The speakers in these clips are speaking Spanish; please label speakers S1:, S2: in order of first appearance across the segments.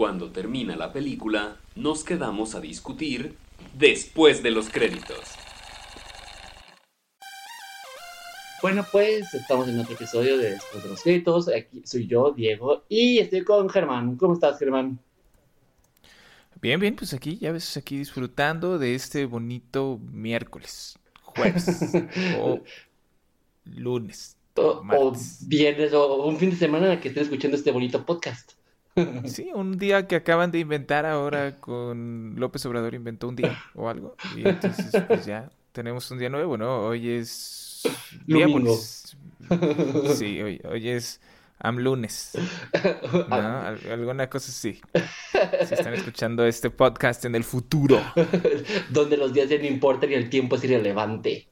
S1: Cuando termina la película, nos quedamos a discutir después de los créditos.
S2: Bueno, pues estamos en otro episodio de Después de los créditos. Aquí soy yo, Diego, y estoy con Germán. ¿Cómo estás, Germán?
S3: Bien, bien, pues aquí, ya ves, aquí disfrutando de este bonito miércoles, jueves o lunes.
S2: O, o viernes o un fin de semana en el que estén escuchando este bonito podcast.
S3: Sí, un día que acaban de inventar ahora con López Obrador inventó un día o algo. Y entonces, pues ya tenemos un día nuevo, ¿no? Hoy es
S2: Domingo.
S3: Sí, hoy, hoy es Amlunes. ¿No? Al- alguna cosa así. Si están escuchando este podcast en el futuro.
S2: Donde los días ya no importan y el tiempo es irrelevante.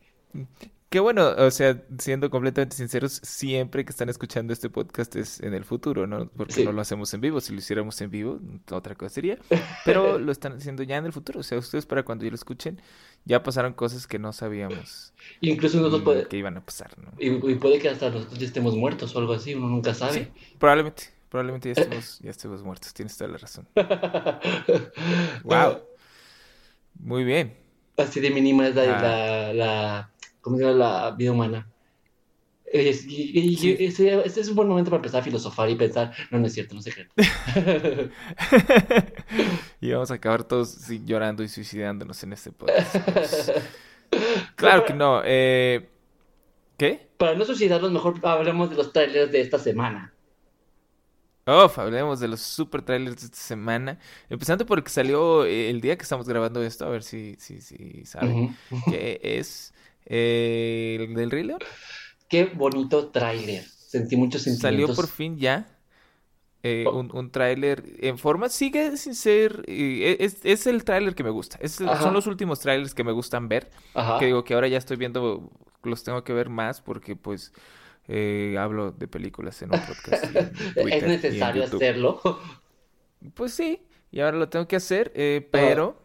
S3: Qué bueno, o sea, siendo completamente sinceros, siempre que están escuchando este podcast es en el futuro, ¿no? Porque
S2: Sí.
S3: no lo hacemos en vivo. Si lo hiciéramos en vivo, otra cosa sería. Pero lo están haciendo ya en el futuro. O sea, ustedes para cuando ya lo escuchen, ya pasaron cosas que no sabíamos
S2: Incluso nosotros puede,
S3: que iban a pasar, ¿no?
S2: y, y puede que hasta nosotros ya estemos muertos o algo así, uno nunca sabe.
S3: Sí, probablemente, probablemente ya estemos, ya estemos muertos. Tienes toda la razón. Wow. Muy bien.
S2: Así de mínima es la,
S3: Ah.
S2: la, la- La vida humana. Es- y- y- y
S3: Sí.
S2: ese, ese es un buen momento para empezar a filosofar y pensar, no, no es cierto, no sé qué.
S3: y vamos a acabar todos llorando y suicidándonos en este podcast. Pues, Claro que no. Eh, ¿Qué?
S2: Para no suicidarnos, mejor hablemos de los trailers de esta semana.
S3: Uf, hablemos de los super trailers de esta semana. Empezando por el que salió eh, el día que estamos grabando esto, a ver si, si, si saben. Que es eh, el del Rey León.
S2: Qué bonito trailer. Sentí muchos
S3: Salió
S2: sentimientos.
S3: por fin ya eh,
S2: Oh.
S3: un, un tráiler en forma, sigue sin ser, eh, es, es el tráiler que me gusta, es son los últimos trailers que me gustan ver,
S2: Ajá.
S3: que digo que ahora ya estoy viendo, los tengo que ver más porque pues eh, hablo de películas en un podcast en Twitter
S2: Es necesario hacerlo.
S3: Pues sí, y ahora lo tengo que hacer, eh, pero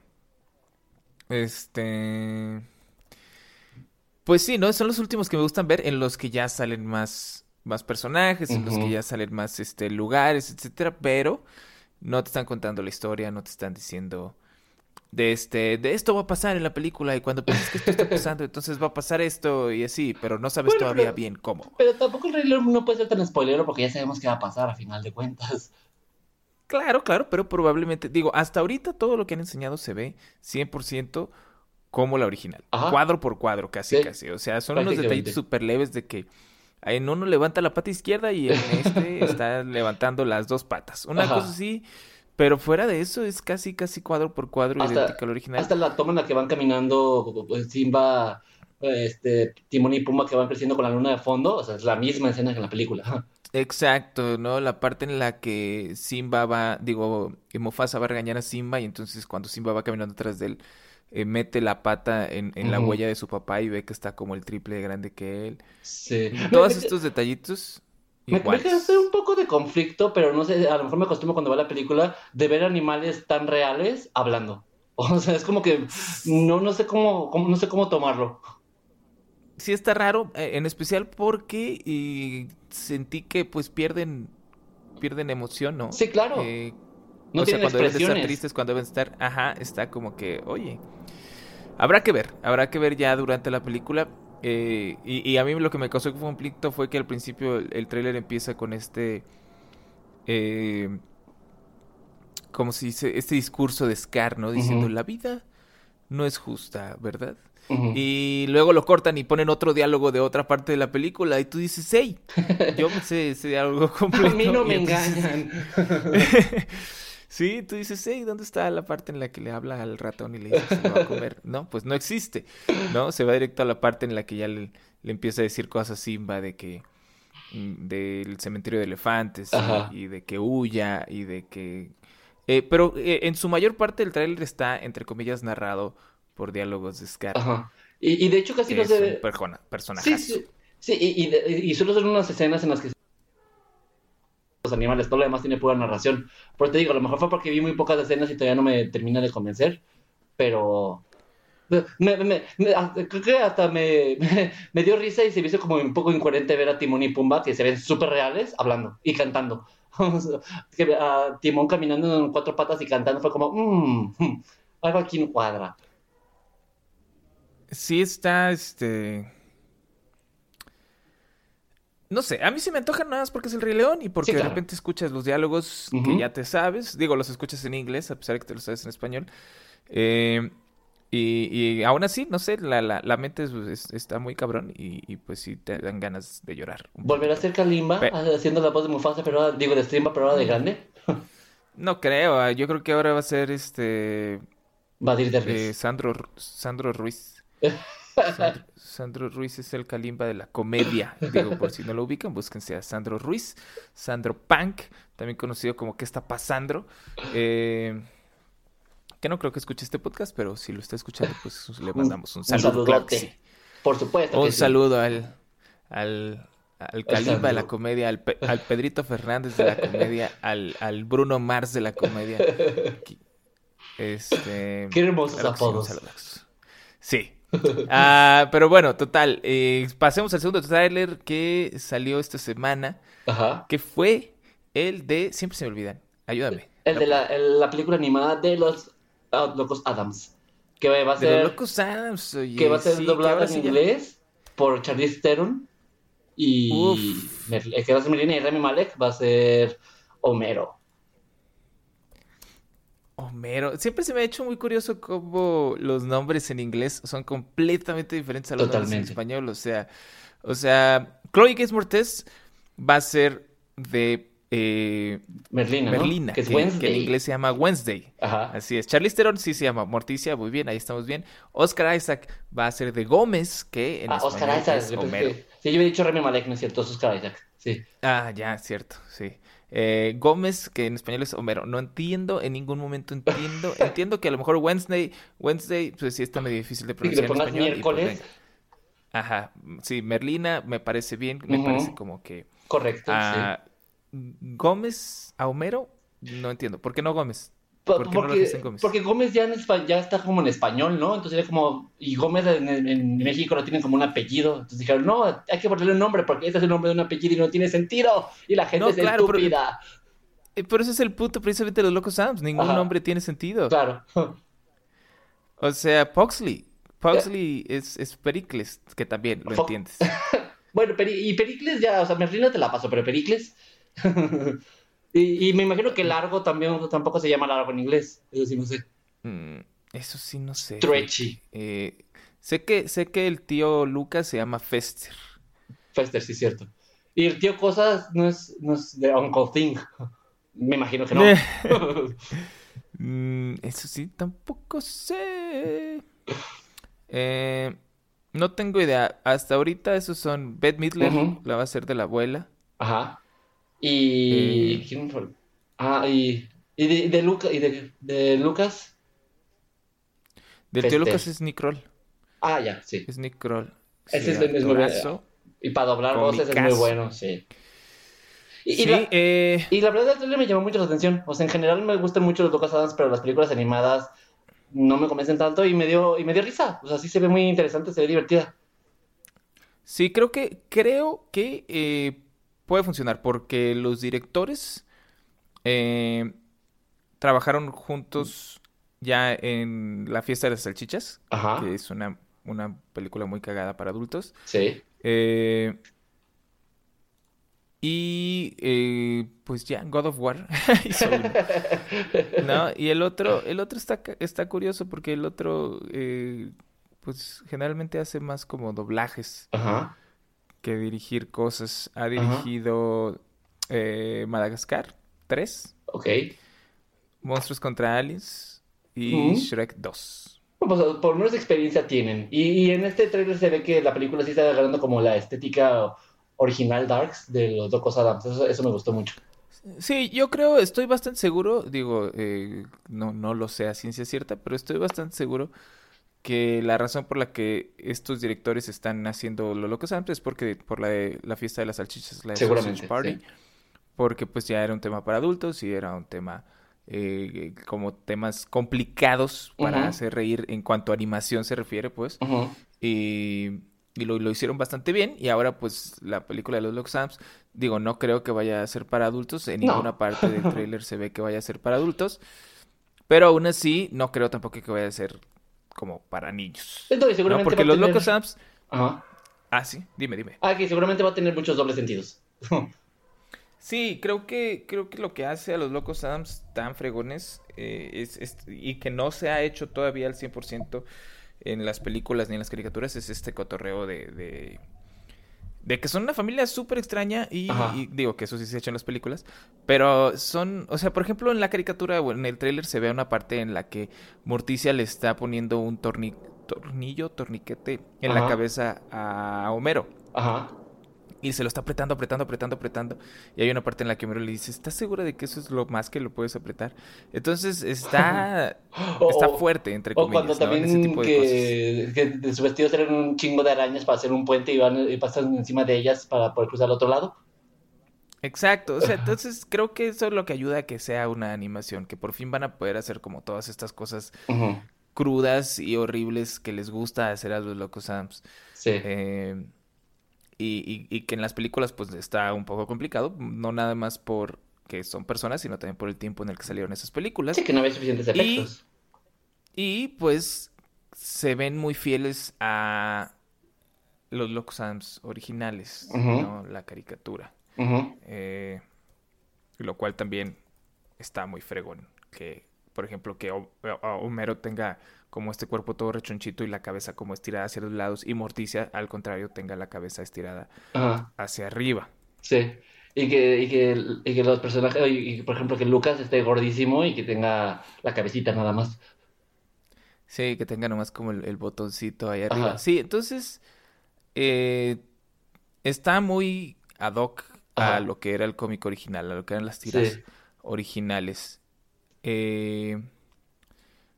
S3: este pues sí, ¿no? Son los últimos que me gustan ver en los que ya salen más más personajes, en los que ya salen más este lugares, etcétera, pero no te están contando la historia, no te están diciendo de este de esto va a pasar en la película y cuando piensas que esto está pasando, entonces va a pasar esto y así, pero no sabes
S2: Bueno,
S3: todavía
S2: pero-
S3: bien cómo.
S2: Pero tampoco el Rey León no puede ser tan spoilero porque ya sabemos qué va a pasar a final de cuentas.
S3: Claro, claro, pero probablemente, digo, hasta ahorita todo lo que han enseñado se ve 100% como la original.
S2: Ajá.
S3: Cuadro por cuadro, casi,
S2: Sí.
S3: casi. O sea, son unos detallitos súper leves de que en uno levanta la pata izquierda y en este está levantando las dos patas. Una
S2: Ajá.
S3: cosa así, pero fuera de eso es casi, casi cuadro por cuadro
S2: Hasta-
S3: idéntico al original.
S2: Hasta la toma en la que van caminando pues, Simba, este, Timón y Pumba que van creciendo con la luna de fondo, o sea, es la misma escena que en la película.
S3: Exacto, ¿no? La parte en la que Simba va, digo, Mufasa va a regañar a Simba y entonces cuando Simba va caminando atrás de él, eh, mete la pata en, en la huella de su papá y ve que está como el triple de grande que él.
S2: Sí.
S3: Todos estos detallitos
S2: Me, me
S3: iguales.
S2: causa un poco de conflicto, pero no sé, a lo mejor me acostumbro cuando veo la película de ver animales tan reales hablando. O sea, es como que no, no sé cómo, cómo- no sé cómo tomarlo.
S3: Sí está raro, eh, en especial porque y sentí que pues pierden pierden emoción, ¿no?
S2: Sí, claro.
S3: Eh,
S2: no
S3: o sea, cuando deben de estar tristes, cuando deben estar, ajá, está como que, oye, habrá que ver, habrá que ver ya durante la película. eh, y, y a mí lo que me causó conflicto fue que al principio el, el tráiler empieza con este, eh, como se dice, este discurso de Scar, ¿no? Diciendo, la vida no es justa, ¿verdad? Y luego lo cortan y ponen otro diálogo de otra parte de la película y tú dices, hey, yo me sé ese diálogo completo.
S2: A mí no me
S3: entonces-
S2: engañan.
S3: Sí, tú dices, hey, ¿dónde está la parte en la que le habla al ratón y le dice que se lo va a comer? No, pues no existe, ¿no? Se va directo a la parte en la que ya le, le empieza a decir cosas a Simba de que mm, del cementerio de elefantes y- de que huya y de que... eh, pero eh, en su mayor parte el tráiler está, entre comillas, narrado por diálogos de Scar,
S2: Ajá. Y, y de hecho casi no
S3: es
S2: se
S3: un
S2: ve.
S3: persona,
S2: Sí,
S3: personajazo.
S2: sí, sí, y, y, y solo son unas escenas en las que los animales, todo lo demás tiene pura narración. Pero te digo, a lo mejor fue porque vi muy pocas escenas y todavía no me termina de convencer, pero me, ah, creo que hasta me, dio risa y se me hizo como un poco incoherente ver a Timón y Pumba, que se ven súper reales, hablando y cantando. que, ah, Timón caminando en cuatro patas y cantando fue como, mmm, algo aquí no cuadra.
S3: Sí está, este... No sé, a mí se me antoja nada más porque es el Rey León y porque
S2: Sí, claro.
S3: de repente escuchas los diálogos que ya te sabes. Digo, los escuchas en inglés, a pesar de que te los sabes en español. Eh, y, y aún así, no sé, la, la, la mente es- es- está muy cabrón y, y pues sí te dan ganas de llorar.
S2: ¿Volverá a ser Kalimba
S3: Pe-
S2: haciendo la voz de Mufasa, pero ahora, digo, de Strimba, pero ahora de grande?
S3: No creo, ah, yo creo que ahora va a ser este
S2: Va a ir de
S3: eh,
S2: risa.
S3: Sandro, Ru- Sandro Ruiz. Sandro, Sandro Ruiz es el Kalimba de la comedia. Digo, por si no lo ubican, búsquense a Sandro Ruiz. Sandro Punk, también conocido como ¿Qué está pasando? Eh, que no creo que escuche este podcast, pero si lo está escuchando, pues le mandamos un
S2: Un
S3: saludo. claro que
S2: saludote.
S3: sí.
S2: Por supuesto. que
S3: Un
S2: sí.
S3: saludo al, al, al Kalimba de la comedia, al, Pe- al Pedrito Fernández de la comedia, al, al Bruno Mars de la comedia. Este,
S2: Qué hermosos
S3: claro un
S2: apodos.
S3: Sí. Ah, pero bueno, total. eh, pasemos al segundo tráiler que salió esta semana,
S2: Ajá.
S3: que fue el de... Siempre se me olvidan. Ayúdame.
S2: El de la, el- la película animada de los ah, Locos Adams. Que va a
S3: De los
S2: ser,
S3: Locos Adams, oye,
S2: que va a ser
S3: sí,
S2: doblada en
S3: ya-
S2: inglés por Charlize Theron. Y
S3: Uf.
S2: El que va a ser Merlina y Rami Malek va a ser Homero.
S3: Homero. Siempre se me ha hecho muy curioso cómo los nombres en inglés son completamente diferentes a los nombres en español. O sea, o sea, Chloe Gates Mortez va a ser de eh,
S2: Merlina, ¿no? Que es
S3: que, que en inglés se llama Wednesday.
S2: Ajá.
S3: Así es. Charlize Theron sí se llama Morticia, muy bien, ahí estamos bien. Oscar Isaac va a ser de Gómez, que en
S2: Ah, Oscar Isaac.
S3: es Homero.
S2: Sí, yo había dicho Rami Malek, no es cierto, es Oscar Isaac. Sí.
S3: Ah, ya, cierto, sí. Eh, Gómez, que en español es Homero. No entiendo, en ningún momento entiendo. Entiendo que a lo mejor Wednesday, Wednesday, pues sí está medio difícil de pronunciar en español. y pues
S2: miércoles.
S3: venga. Ajá, sí, Merlina me parece bien, me parece como que...
S2: Correcto, sí.
S3: ah, Gómez a Homero, no entiendo. ¿Por qué no Gómez?
S2: Po-
S3: ¿por qué no lo
S2: porque,
S3: en Gómez?
S2: porque Gómez ya, en espa- ya está como en español, ¿no? Entonces era como, y Gómez en, México lo tienen como un apellido. Entonces dijeron, no, hay que ponerle un nombre porque este es el nombre de un apellido y no tiene sentido. Y la gente
S3: No,
S2: es
S3: claro,
S2: estúpida.
S3: Eh, Pero ese es el punto precisamente de los Locos Adams. Ningún
S2: Ajá.
S3: nombre tiene sentido.
S2: Claro.
S3: O sea, Pugsley. Pugsley es, es Pericles, que también lo entiendes.
S2: Bueno, Peri- y Pericles ya, o sea, Merlina te la paso, pero Pericles. y, y me imagino que largo también tampoco se llama largo en inglés. Eso sí, no sé.
S3: Mm, eso sí, no sé.
S2: Stretchy.
S3: Eh, sé que, sé que el tío Lucas se llama Fester.
S2: Fester, sí, cierto. Y el tío Cosas no es, no es de Uncle Thing. Me imagino que no.
S3: Eh. Mm, eso sí, tampoco sé. Eh, no tengo idea. Hasta ahorita esos son Beth Midler, la va a ser de la abuela.
S2: Ajá. Y.
S3: Eh.
S2: ¿Quién fue? Ah, y. Y de, de, Luca, y de, de Lucas.
S3: Del tío
S2: Fester.
S3: Lucas es Nick Kroll.
S2: Ah, ya, sí.
S3: Es Nick Kroll.
S2: Ese
S3: Sí,
S2: es- bueno.
S3: actorazo.
S2: Y para doblar voces es muy bueno, sí. Y, y la,
S3: eh,
S2: y la verdad, el me llamó mucho la atención. O sea, en general me gustan mucho los Lucas Adams, pero las películas animadas no me convencen tanto y me dio, y me dio risa. O sea, sí se ve muy interesante, se ve divertida.
S3: Sí, creo que, creo que eh, puede funcionar porque los directores eh, trabajaron juntos ya en La fiesta de las salchichas,
S2: Ajá.
S3: que es una, una película muy cagada para adultos.
S2: Sí.
S3: Eh, y eh, pues ya, God of War ¿no? Y el otro, el otro está, está curioso porque el otro, eh, pues generalmente hace más como doblajes
S2: Ajá.
S3: Que dirigir cosas. Ha dirigido eh, Madagascar 3,
S2: Ok.
S3: Monstruos contra Aliens y. Shrek 2.
S2: Pues, por lo menos experiencia tienen. Y, y en este trailer se ve que la película sí está agarrando como la estética original Darks de los Locos Adams. Eso, eso me gustó mucho.
S3: Sí, yo creo, estoy bastante seguro, digo, eh, no, no lo sé a ciencia cierta, pero estoy bastante seguro que la razón por la que estos directores están haciendo lo locos antes es porque por la de la fiesta de las salchichas, la de Sausage Party,
S2: sí.
S3: porque pues ya era un tema para adultos y era un tema eh, como temas complicados para hacer reír en cuanto a animación se refiere, pues. Y, y lo, lo, hicieron bastante bien. Y ahora, pues, la película de los Locos Adams, digo, no creo que vaya a ser para adultos. En ninguna parte del tráiler se ve que vaya a ser para adultos. Pero aún así, no creo tampoco que vaya a ser como para niños.
S2: Entonces, seguramente
S3: Porque los Locos Adams.
S2: Ajá.
S3: Ah, sí, dime, dime.
S2: Ah, que seguramente va a tener muchos dobles sentidos.
S3: sí, creo que, creo que lo que hace a los Locos Adams tan fregones eh, es, y que no se ha hecho todavía al 100% en las películas ni en las caricaturas es este cotorreo de, de, que son una familia súper extraña y, digo que eso sí se ha hecho en las películas, pero son, o sea, por ejemplo en la caricatura o en el tráiler se ve una parte en la que Morticia le está poniendo un tornillo, torniquete en la cabeza a Homero.
S2: Ajá
S3: y se lo está apretando, apretando, apretando, apretando. Y hay una parte en la que Homero le dice, ¿estás segura de que eso es lo más que lo puedes apretar? Entonces está, está fuerte, entre comillas.
S2: O cuando también que, de su vestido salen un chingo de arañas para hacer un puente y, van, y pasan encima de ellas para poder cruzar al otro lado.
S3: Exacto, o sea, entonces creo que eso es lo que ayuda a que sea una animación, que por fin van a poder hacer como todas estas cosas crudas y horribles que les gusta hacer a los locos Adams.
S2: Sí.
S3: Eh, y, que en las películas pues está un poco complicado, no nada más por que son personas, sino también por el tiempo en el que salieron esas películas.
S2: Sí, que no había suficientes efectos.
S3: Y, pues se ven muy fieles a los Locos Adams originales, ¿no? La caricatura. Eh, lo cual también está muy fregón. Que, por ejemplo, que Homero tenga como este cuerpo todo rechonchito y la cabeza como estirada hacia los lados y Morticia al contrario tenga la cabeza estirada hacia arriba.
S2: Sí. Y que, y que, y que los personajes, y, por ejemplo que Lucas esté gordísimo y que tenga la cabecita nada más.
S3: Sí, que tenga nomás como el, botoncito ahí arriba. Sí, entonces eh, está muy ad hoc a lo que era el cómic original, a lo que eran las tiras originales. Eh,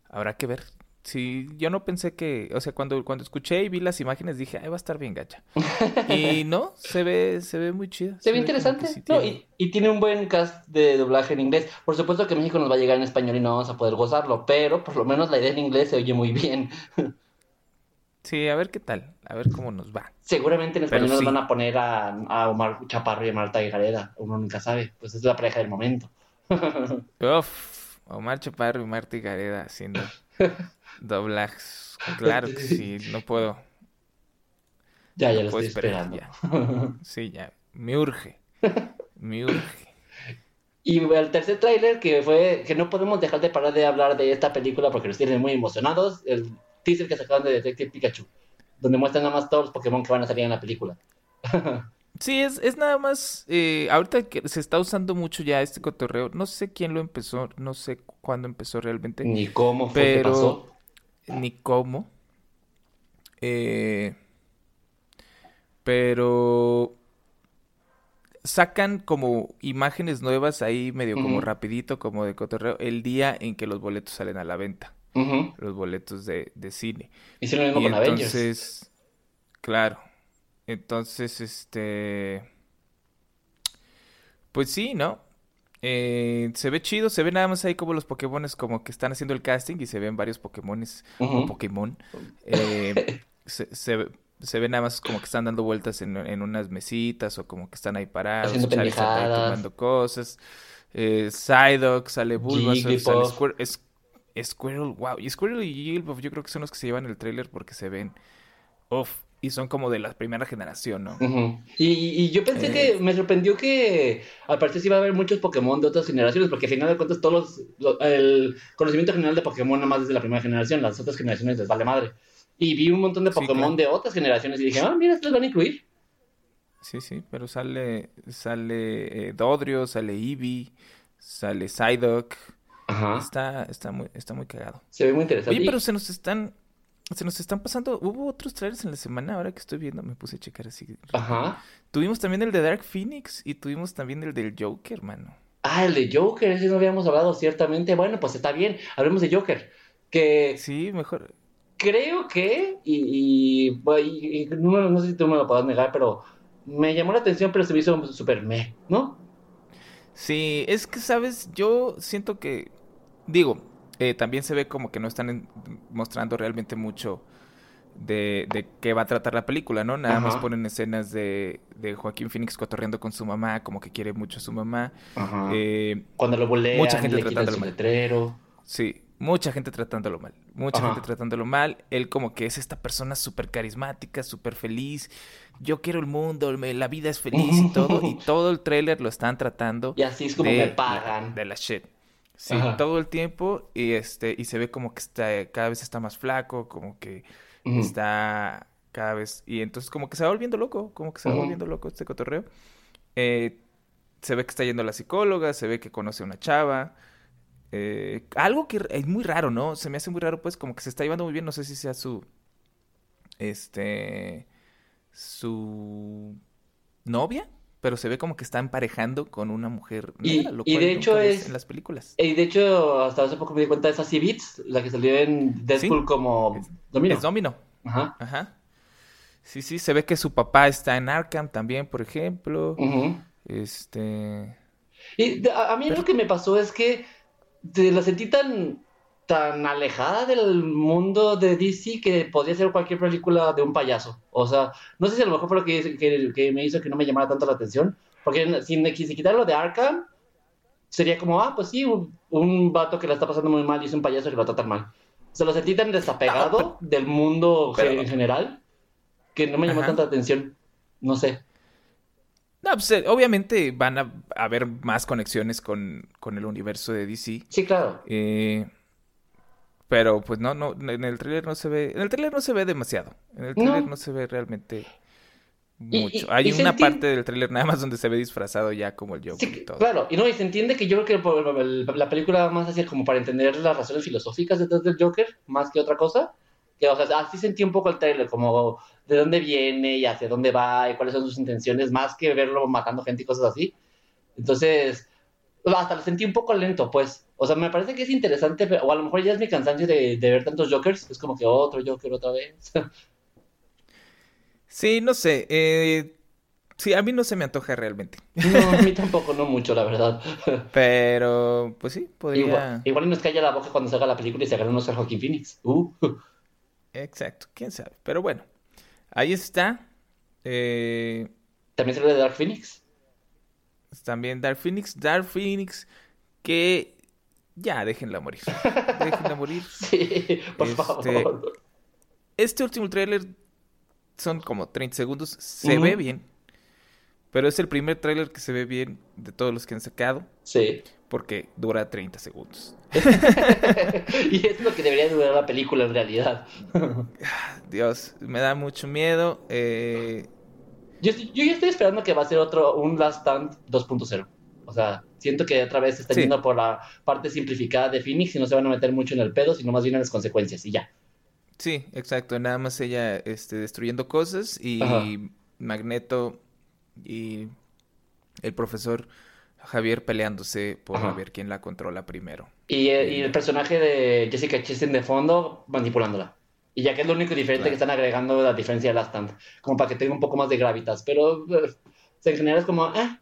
S3: habrá que ver Sí, yo no pensé que, o sea, cuando, cuando escuché y vi las imágenes dije, ay, va a estar bien gacha. y no, se ve, se ve muy chido.
S2: Se, ve interesante. y, tiene un buen cast de doblaje en inglés. Por supuesto que México nos va a llegar en español y no vamos a poder gozarlo, pero por lo menos la idea en inglés se oye muy bien.
S3: sí, a ver qué tal, a ver cómo nos va.
S2: Seguramente en español nos van a poner a, a, Omar Chaparro y a Marta Gareda, uno nunca sabe, pues es la pareja del momento.
S3: Uf, Omar Chaparro y Marta Gareda haciendo Doblajes. Claro que sí, no puedo.
S2: Ya, ya lo estoy esperando.
S3: Sí, ya. Me urge. Me urge.
S2: Y el tercer tráiler que fue que no podemos dejar de parar de hablar de esta película porque nos tienen muy emocionados, el teaser que sacaron de Detective Pikachu, donde muestran nada más todos los Pokémon que van a salir en la película.
S3: Sí, es, es nada más, eh, ahorita que se está usando mucho ya este cotorreo, no sé quién lo empezó, no sé cuándo empezó realmente.
S2: Ni cómo fue que pasó
S3: ni cómo. Eh, pero sacan como imágenes nuevas ahí medio como rapidito, como de cotorreo, el día en que los boletos salen a la venta. Los boletos de, cine.
S2: Y lo mismo con entonces,
S3: Claro. Entonces, este... Pues sí, ¿no? Eh, se ve chido, se ve nada más ahí como los Pokémones como que están haciendo el casting y se ven varios Pokémones o Pokémon. Eh, se, se, ve nada más como que están dando vueltas en, unas mesitas o como que están ahí parados, tomando cosas. Eh, Psyduck, sale Bulbasaur, sale Squirtle, Squirrel, wow. Y Squirrel y Jigglypuff yo creo que son los que se llevan el trailer porque se ven, uff, y son como de la primera generación, ¿no?
S2: y, yo pensé que eh. me sorprendió que al parecer sí iba a haber muchos Pokémon de otras generaciones, porque al final de cuentas todos los, el conocimiento general de Pokémon nada más desde la primera generación, las otras generaciones les vale madre. Y vi un montón de Pokémon de otras generaciones y dije, ah, mira, estos van a incluir.
S3: Sí, sí, pero sale, sale eh, Dodrio, sale Eevee, sale Psyduck. Ajá. Está, está, muy, está muy cagado.
S2: Se ve muy interesante.
S3: Oye, pero se nos están se nos están pasando. Hubo otros trailers en la semana, ahora que estoy viendo, me puse a checar así.
S2: Ajá.
S3: Tuvimos también el de Dark Phoenix y tuvimos también el del Joker, mano.
S2: Ah, el de Joker, ese no habíamos hablado ciertamente. Bueno, pues está bien, hablemos de Joker. Que.
S3: Sí, mejor.
S2: Creo que, y, y, no, sé si tú me lo puedas negar, pero me llamó la atención, pero se me hizo súper me, ¿no?
S3: Sí, es que, ¿sabes? Yo siento que. Digo, eh, también se ve como que no están mostrando realmente mucho de, de qué va a tratar la película, ¿no? Nada más ponen escenas de, de Joaquín Phoenix cotorreando con su mamá, como que quiere mucho a su mamá.
S2: Ajá.
S3: Eh,
S2: Cuando lo bulean,
S3: mucha gente
S2: le
S3: tratándolo mal.
S2: letrero.
S3: Sí, mucha gente tratándolo mal. Mucha
S2: Ajá.
S3: gente tratándolo mal. Él como que es esta persona súper carismática, súper feliz. Yo quiero el mundo, la vida es feliz y todo. Y todo el tráiler lo están tratando
S2: Y así es como
S3: de
S2: me pagan.
S3: De la shit. Sí,
S2: Ajá.
S3: todo el tiempo. Y este, y se ve como que está, cada vez está más flaco, como que está cada vez. Y entonces como que se va volviendo loco, como que se va
S2: Ujú.
S3: volviendo loco este cotorreo. Eh, se ve que está yendo a la psicóloga, se ve que conoce a una chava. Eh, algo que es muy raro, ¿no? Se me hace muy raro, pues, como que se está llevando muy bien. No sé si sea su. Este. Su. novia. Pero se ve como que está emparejando con una mujer
S2: Y-
S3: negra, lo
S2: y
S3: cual
S2: de hecho es-
S3: en las películas.
S2: Y de hecho, hasta hace poco me di cuenta de esa Beats, la que salió en Deadpool
S3: Sí.
S2: como
S3: Es-
S2: Domino.
S3: Es Domino.
S2: Ajá.
S3: Ajá. Sí, sí, se ve que su papá está en Arkham también, por ejemplo.
S2: Ujú.
S3: Este.
S2: Y a, a mí
S3: Pero-
S2: lo que me pasó es que te la sentí tan, tan alejada del mundo de DC que podría ser cualquier película de un payaso. O sea, no sé si a lo mejor fue lo que, que, que me hizo que no me llamara tanto la atención. Porque si, si quitar lo de Arkham, sería como, ah, pues sí, un, un vato que la está pasando muy mal y es un payaso que lo tratan mal. Se lo sentí tan desapegado
S3: No,
S2: del mundo
S3: pero-
S2: en general que no me llamó
S3: Ajá.
S2: tanta atención. No sé.
S3: No, pues eh, obviamente van a haber más conexiones con, con el universo de DC.
S2: Sí, claro.
S3: eh, pero pues no, no, en el tráiler no se ve, en el tráiler no se ve demasiado. En el tráiler
S2: No.
S3: no se ve realmente mucho.
S2: y-
S3: Hay
S2: y
S3: una parte del tráiler nada más donde se ve disfrazado ya como el Joker
S2: Sí,
S3: y todo.
S2: claro, y no, y se entiende que yo creo que la película va más hacia como para entender las razones filosóficas detrás del Joker, más que otra cosa. Que, o sea, así sentí un poco el trailer, como de dónde viene y hacia dónde va y cuáles son sus intenciones, más que verlo matando gente y cosas así. Entonces, hasta lo sentí un poco lento, pues. O sea, me parece que es interesante, pero- o a lo mejor ya es mi cansancio de, de ver tantos Jokers, es como que otro Joker otra vez.
S3: Sí, no sé. eh, sí, a mí no se me antoja realmente.
S2: no, a mí tampoco, no mucho, la verdad.
S3: Pero, pues sí,
S2: Igual,
S3: podría.
S2: igual y nos calla la boca cuando se haga la película y se agarra un Oscar Joaquín Phoenix. Uh.
S3: Exacto, quién sabe. Pero bueno, ahí está. Eh,
S2: También sale de Dark Phoenix.
S3: también Dark Phoenix. Dark Phoenix, que ya déjenla morir. Déjenla morir.
S2: Sí, por
S3: Este,
S2: favor.
S3: Este último tráiler son como 30 segundos. Se ve bien. Pero es el primer tráiler que se ve bien de todos los que han sacado.
S2: Sí.
S3: Porque dura 30 segundos.
S2: y es lo que debería durar la película en realidad.
S3: Dios, me da mucho miedo. Eh,
S2: Yo, yo ya estoy esperando que va a ser otro, un Last Stand 2.0. O sea, siento que otra vez se está
S3: Sí.
S2: yendo por la parte simplificada de Phoenix y no se van a meter mucho en el pedo, sino más bien en las consecuencias y ya.
S3: Sí, exacto. Nada más ella este, destruyendo cosas y
S2: Ajá.
S3: Magneto y el profesor Javier peleándose por
S2: Ajá.
S3: ver quién la controla primero.
S2: Y, eh, y el personaje de Jessica Chastain de fondo manipulándola. Y ya que es lo único diferente
S3: Claro.
S2: que están agregando la diferencia de Last Stand. Como para que tenga un poco más de gravitas. Pero eh, en general es como... eh.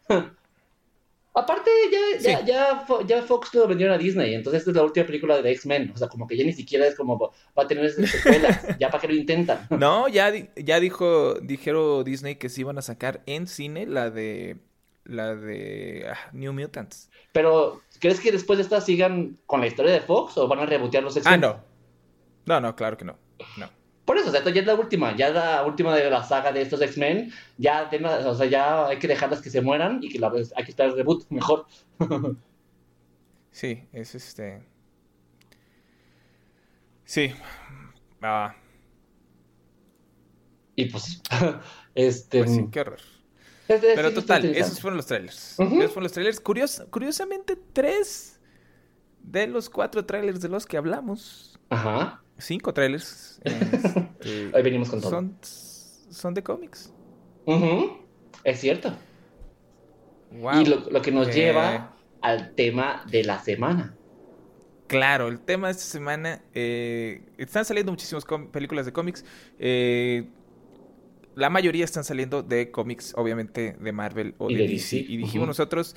S2: Aparte, ya, ya,
S3: Sí.
S2: ya, Fo- ya Fox lo vendieron a Disney. Entonces esta es la última película de X-Men. O sea, como que ya ni siquiera es como... Va a tener secuelas. ya para que lo intentan.
S3: No, ya, ya dijo, dijeron Disney que sí iban a sacar en cine la de la de ah, New Mutants.
S2: Pero, ¿crees que después de esta sigan con la historia de Fox o van a rebotear los X-Men?
S3: Ah, no. No, no, claro que no. No.
S2: Por eso, o sea, esto ya es la última, ya es la última de la saga de estos X-Men, ya, o sea, ya hay que dejarlas que se mueran y que la, hay que esperar el reboot mejor.
S3: Sí, es este. Sí. Ah,
S2: Y pues, este...
S3: pues sí, qué horror.
S2: este,
S3: Pero
S2: sí,
S3: total, esos fueron los trailers. Esos fueron los trailers. Curios- curiosamente, tres de los cuatro trailers de los que hablamos,
S2: Ajá,
S3: cinco trailers, este,
S2: ahí venimos con todo.
S3: son, son de cómics.
S2: Es cierto.
S3: Wow.
S2: Y lo, lo que nos
S3: Eh,
S2: lleva al tema de la semana.
S3: Claro, el tema de esta semana, eh, están saliendo muchísimas películas de cómics. eh, la mayoría están saliendo de cómics, obviamente, de Marvel o
S2: Y
S3: de,
S2: de
S3: DC.
S2: DC,
S3: Y dijimos nosotros,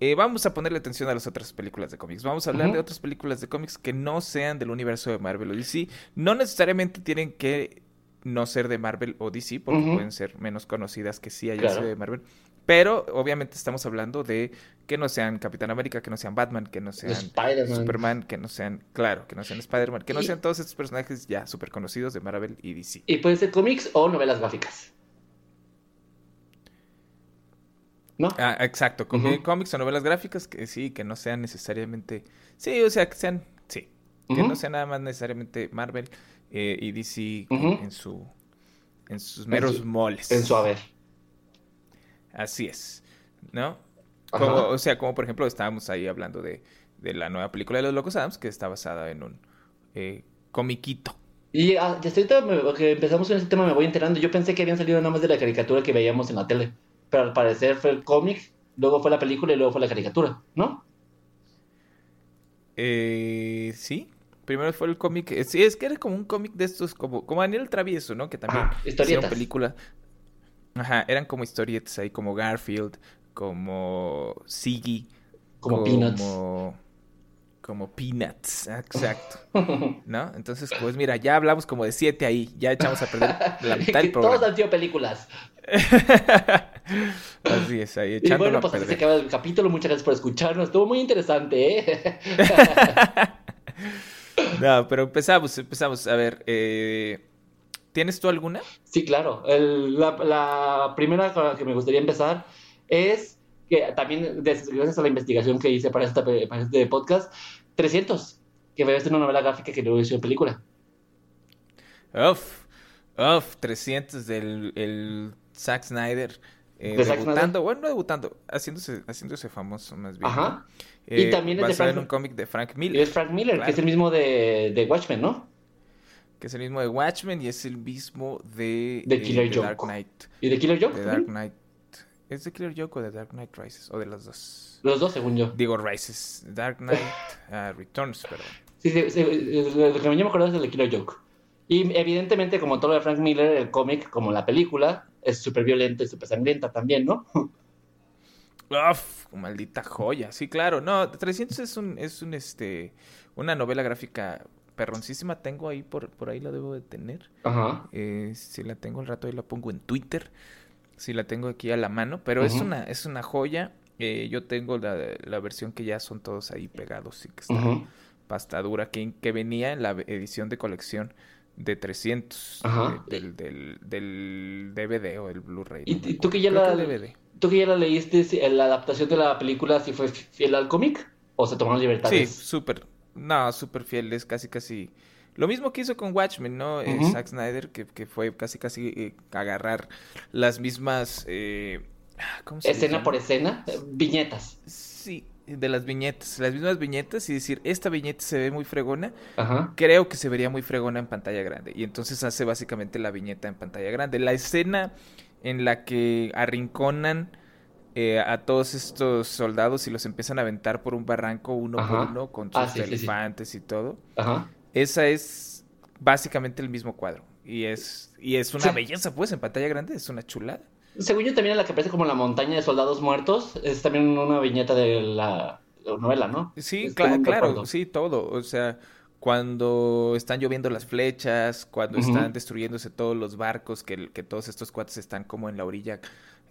S3: eh, vamos a ponerle atención a las otras películas de cómics. Vamos a hablar de otras películas de cómics que no sean del universo de Marvel o DC. No necesariamente tienen que no ser de Marvel o DC, porque pueden ser menos conocidas que sí hayan
S2: Claro.
S3: sido de Marvel. Pero obviamente estamos hablando de que no sean Capitán América, que no sean Batman, que no sean. Superman, que no sean, claro, que no sean Spider-Man, que no
S2: Y-
S3: sean todos estos personajes ya súper conocidos de Marvel y DC.
S2: Y pueden ser cómics o novelas gráficas. ¿No?
S3: Ah, exacto, com-
S2: Ujú.
S3: cómics o novelas gráficas que sí, que no sean necesariamente, sí, o sea, que sean, sí, que no sean nada más necesariamente Marvel eh, y DC en su, en sus meros
S2: su-
S3: moles.
S2: En su haber.
S3: Así es, ¿no? Como, o sea, como por ejemplo estábamos ahí hablando de, de la nueva película de los Locos Adams, que está basada en un eh, comiquito.
S2: Y ah, ya hasta ahorita que empezamos con este tema me voy enterando. Yo pensé que habían salido nada más de la caricatura que veíamos en la tele. Pero al parecer fue el cómic, luego fue la película y luego fue la caricatura, ¿no?
S3: Eh, sí, primero fue el cómic, eh, sí, es que era como un cómic de estos, como, como Daniel el Travieso, ¿no? Que también
S2: Ajá, historietas.
S3: película. Ajá, eran como historietas ahí, como Garfield, como Siggy,
S2: Como Peanuts.
S3: como, como Peanuts, exacto, ¿no? Entonces, pues mira, ya hablamos como de siete ahí, ya echamos a perder la mitad
S2: todos han sido películas.
S3: Así es, ahí
S2: Y
S3: echándolo
S2: bueno, pues así se acaba el capítulo. Muchas gracias por escucharnos. Estuvo muy interesante, ¿eh?
S3: No, pero empezamos, empezamos. A ver, eh, ¿tienes tú alguna?
S2: Sí, claro. El- la, la primera con la que me gustaría empezar es que también, gracias a la investigación que hice para, esta, para este podcast, 300, que es una novela gráfica que luego hizo en película.
S3: Uf, uf, 300 del el Zack Snyder. Eh,
S2: ¿De
S3: debutando, bueno, no debutando, haciéndose, haciéndose famoso más bien.
S2: Ajá.
S3: ¿no?
S2: Y
S3: Eh,
S2: también es de Frank-
S3: en un cómic de Frank
S2: Y
S3: Miller,
S2: es Frank Miller,
S3: Claro.
S2: que es el mismo de, de Watchmen, ¿no?
S3: que es el mismo de Watchmen y es el mismo de,
S2: De
S3: eh,
S2: Killer Joke.
S3: Dark Knight.
S2: ¿Y de Killer Joke?
S3: De? Dark Knight. ¿Es de Killer Joke o de Dark Knight Rises? O de las dos.
S2: Los dos, según yo.
S3: Digo Rises. Dark Knight ah, Returns, perdón.
S2: Sí, sí, sí, lo que yo me acuerdo es el de Killer Joke. Y evidentemente, como todo lo de Frank Miller, el cómic, como la película, es súper violenta y súper sangrienta también, ¿no?
S3: Uf, maldita joya. Sí, claro. No, 300 es un, es un, este, una novela gráfica perroncísima. Tengo ahí, por, por ahí la debo de tener.
S2: Ajá.
S3: Eh, si la tengo al rato ahí la pongo en Twitter. Si la tengo aquí a la mano. Pero es una, es una joya. Eh, yo tengo la, la versión que ya son todos ahí pegados y que está
S2: Ujú.
S3: pasta dura. Que, que venía en la edición de colección de 300.
S2: Ajá.
S3: eh, del, del, del DVD o el Blu-ray.
S2: ¿Y-
S3: no
S2: tú que ya la-
S3: DVD.
S2: ¿Tú que ya la leíste, si- la adaptación de la película, si fue fiel al cómic? ¿O se tomaron
S3: Sí,
S2: libertades?
S3: súper. No, súper fiel. Es casi, casi. Lo mismo que hizo con Watchmen, ¿no? Eh. Zack Snyder, que, que fue casi, casi eh, agarrar las mismas. eh, ¿Cómo se
S2: escena por escena, eh, viñetas.
S3: De las viñetas. Las mismas viñetas y decir, esta viñeta se ve muy fregona.
S2: Ajá.
S3: Creo que se vería muy fregona en pantalla grande. Y entonces hace básicamente la viñeta en pantalla grande. La escena en la que arrinconan eh, a todos estos soldados y los empiezan a aventar por un barranco uno
S2: Ajá.
S3: por uno con sus
S2: Ah, sí, sí, sí.
S3: elefantes y todo.
S2: Ajá.
S3: Esa es básicamente el mismo cuadro. Y es, y es una belleza, pues, en pantalla grande. Es una chulada.
S2: Según yo, también la que aparece como la montaña de soldados muertos, es también una viñeta de la, la novela, ¿no?
S3: Sí, claro,
S2: recuerdo.
S3: sí, todo. O sea, cuando están lloviendo las flechas, cuando están destruyéndose todos los barcos, que, que todos estos cuates están como en la orilla,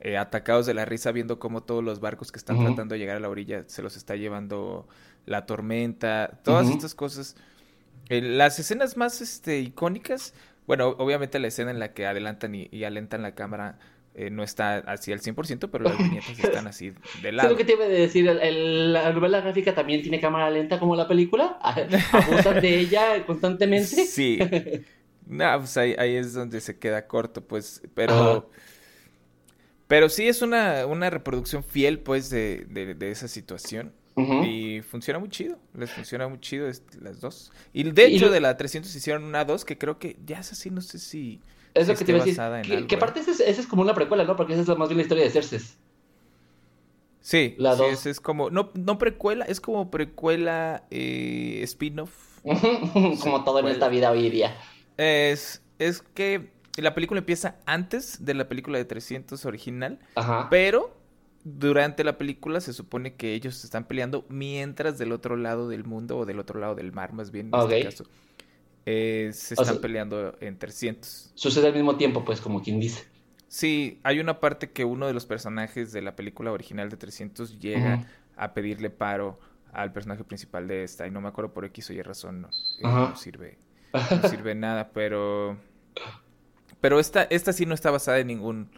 S3: eh, atacados de la risa, viendo cómo todos los barcos que están tratando de llegar a la orilla se los está llevando la tormenta, todas estas cosas. Eh, las escenas más este, icónicas, bueno, obviamente la escena en la que adelantan y, y alentan la cámara eh, no está así al 100%, pero las viñetas están así de lado.
S2: lo que te iba a decir, el- el- la novela gráfica también tiene cámara lenta como la película. Abusan de ella constantemente.
S3: Sí. No, pues ahí, ahí es donde se queda corto, pues.
S2: Ajá.
S3: Pero. Pero sí es una, una reproducción fiel, pues, de, de, de esa situación. Y funciona muy chido. Les funciona muy chido es- las dos. Y de hecho, de la 300 hicieron una 2 que creo que ya es así, no sé si.
S2: Es lo que te iba a decir. Que,
S3: algo,
S2: que
S3: ¿eh?
S2: aparte esa es, como una precuela, ¿no? Porque esa es la, más bien la historia de Cerces.
S3: Sí,
S2: La
S3: sí, es, como. No, no precuela, es como precuela eh, spin-off.
S2: como todo en esta vida hoy día.
S3: Es, es que la película empieza antes de la película de 300 original.
S2: Ajá.
S3: Pero durante la película se supone que ellos se están peleando mientras del otro lado del mundo o del otro lado del mar más bien en este caso Eh, se
S2: O
S3: están
S2: sea-
S3: peleando en 300.
S2: Sucede al mismo tiempo, pues, como quien dice.
S3: Sí, hay una parte que uno de los personajes de la película original de 300 llega a pedirle paro al personaje principal de esta y no me acuerdo por X o Y razón, no, eh, no sirve, no sirve nada, pero pero esta esta sí no está basada en ningún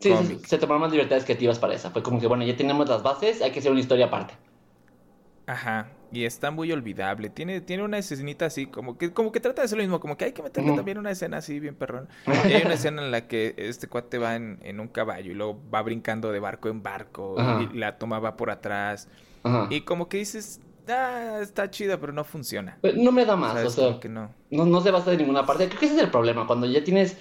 S2: Sí, se tomaron más libertades creativas para esa. Fue como que, bueno, ya tenemos las bases, hay que hacer una historia aparte.
S3: Ajá, y está muy olvidable. Tiene, tiene una escenita así, como que, como que trata de hacer lo mismo, como que hay que meterle también una escena así bien perrón. Y hay una escena en la que este cuate va en, en un caballo y luego va brincando de barco en barco
S2: Ajá.
S3: y la toma va por atrás.
S2: Ajá.
S3: Y como que dices, ah, está chida, pero no funciona.
S2: Pero No me da más, o sea,
S3: que no.
S2: no, no se basa en ninguna parte. Creo que ese es el problema, cuando ya tienes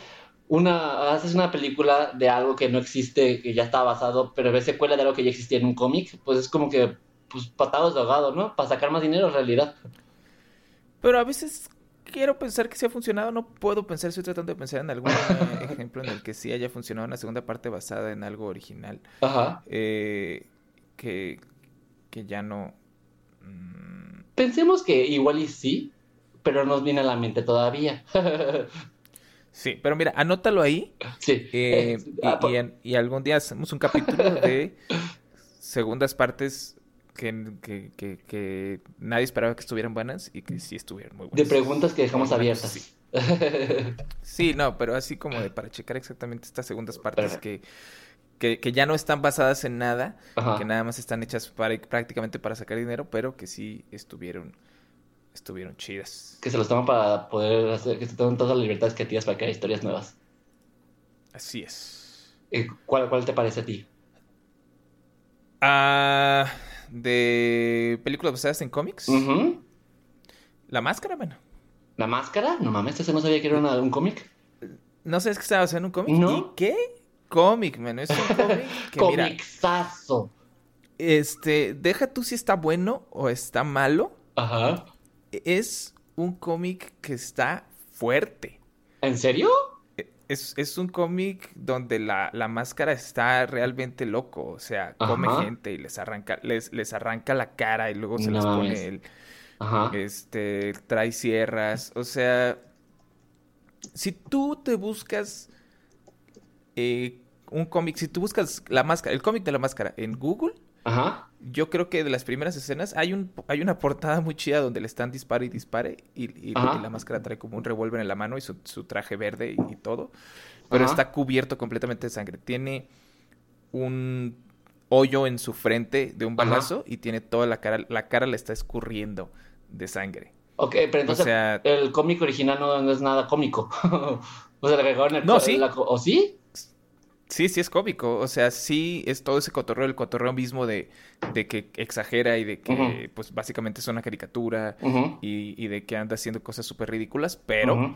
S2: una, haces una película de algo que no existe, que ya está basado, pero ves secuela de algo que ya existía en un cómic, pues es como que, pues, patados de ahogado, ¿no? Para sacar más dinero en realidad.
S3: Pero a veces quiero pensar que sí ha funcionado, no puedo pensar, estoy tratando de pensar en algún ejemplo en el que sí haya funcionado una segunda parte basada en algo original.
S2: Ajá.
S3: eh, que, que ya no... mm,
S2: Pensemos que igual y sí, pero no nos viene a la mente todavía.
S3: Sí, pero mira, anótalo ahí
S2: sí.
S3: eh, y,
S2: ah, por-
S3: y y algún día hacemos un capítulo de segundas partes que, que, que, que nadie esperaba que estuvieran buenas y que sí estuvieron muy
S2: de
S3: buenas.
S2: preguntas que dejamos abiertas.
S3: sí. Sí, no, pero así como de para checar exactamente estas segundas partes que, que, que ya no están basadas en nada,
S2: Ajá.
S3: que nada más están hechas para, prácticamente para sacar dinero, pero que sí estuvieron, estuvieron chidas.
S2: Que se los toman para poder hacer, que se toman todas las libertades creativas para crear historias nuevas.
S3: Así es.
S2: Eh, ¿Cuál, cuál te parece a ti?
S3: Ah, de películas basadas en cómics. La máscara, bueno.
S2: ¿La máscara? No mames, ese no sabía que era una- un cómic.
S3: No sabes que estaba en un cómic.
S2: No.
S3: ¿Y qué? Cómic, man. Es un cómic que mira, este, deja tú si está bueno o está malo.
S2: Ajá.
S3: Es un cómic que está fuerte.
S2: ¿En serio?
S3: Es, es un cómic donde la, la máscara está realmente loco. O sea, come
S2: Ajá.
S3: gente y les arranca, les, les arranca la cara y luego se
S2: No
S3: les pone el,
S2: Ajá.
S3: este, trae sierras. O sea, si tú te buscas eh, un cómic, si tú buscas la máscara, el cómic de la máscara en Google,
S2: Ajá.
S3: yo creo que de las primeras escenas hay un hay una portada muy chida donde le están dispare y dispare y, y-
S2: Ajá.
S3: y la máscara trae como un revólver en la mano y su, su traje verde y, y todo, pero
S2: Ajá.
S3: está cubierto completamente de sangre. Tiene un hoyo en su frente de un
S2: Ajá.
S3: balazo y tiene toda la cara, la cara le está escurriendo de sangre.
S2: Ok, pero entonces
S3: O sea-
S2: el cómic original no, no es nada cómico. o sea, le agregaron el...
S3: No, sí.
S2: la ¿O sí?
S3: Sí, sí es cómico. O sea, sí es todo ese cotorreo, el cotorreo mismo de, de que exagera y de que, pues, básicamente es una caricatura y, y de que anda haciendo cosas súper ridículas, pero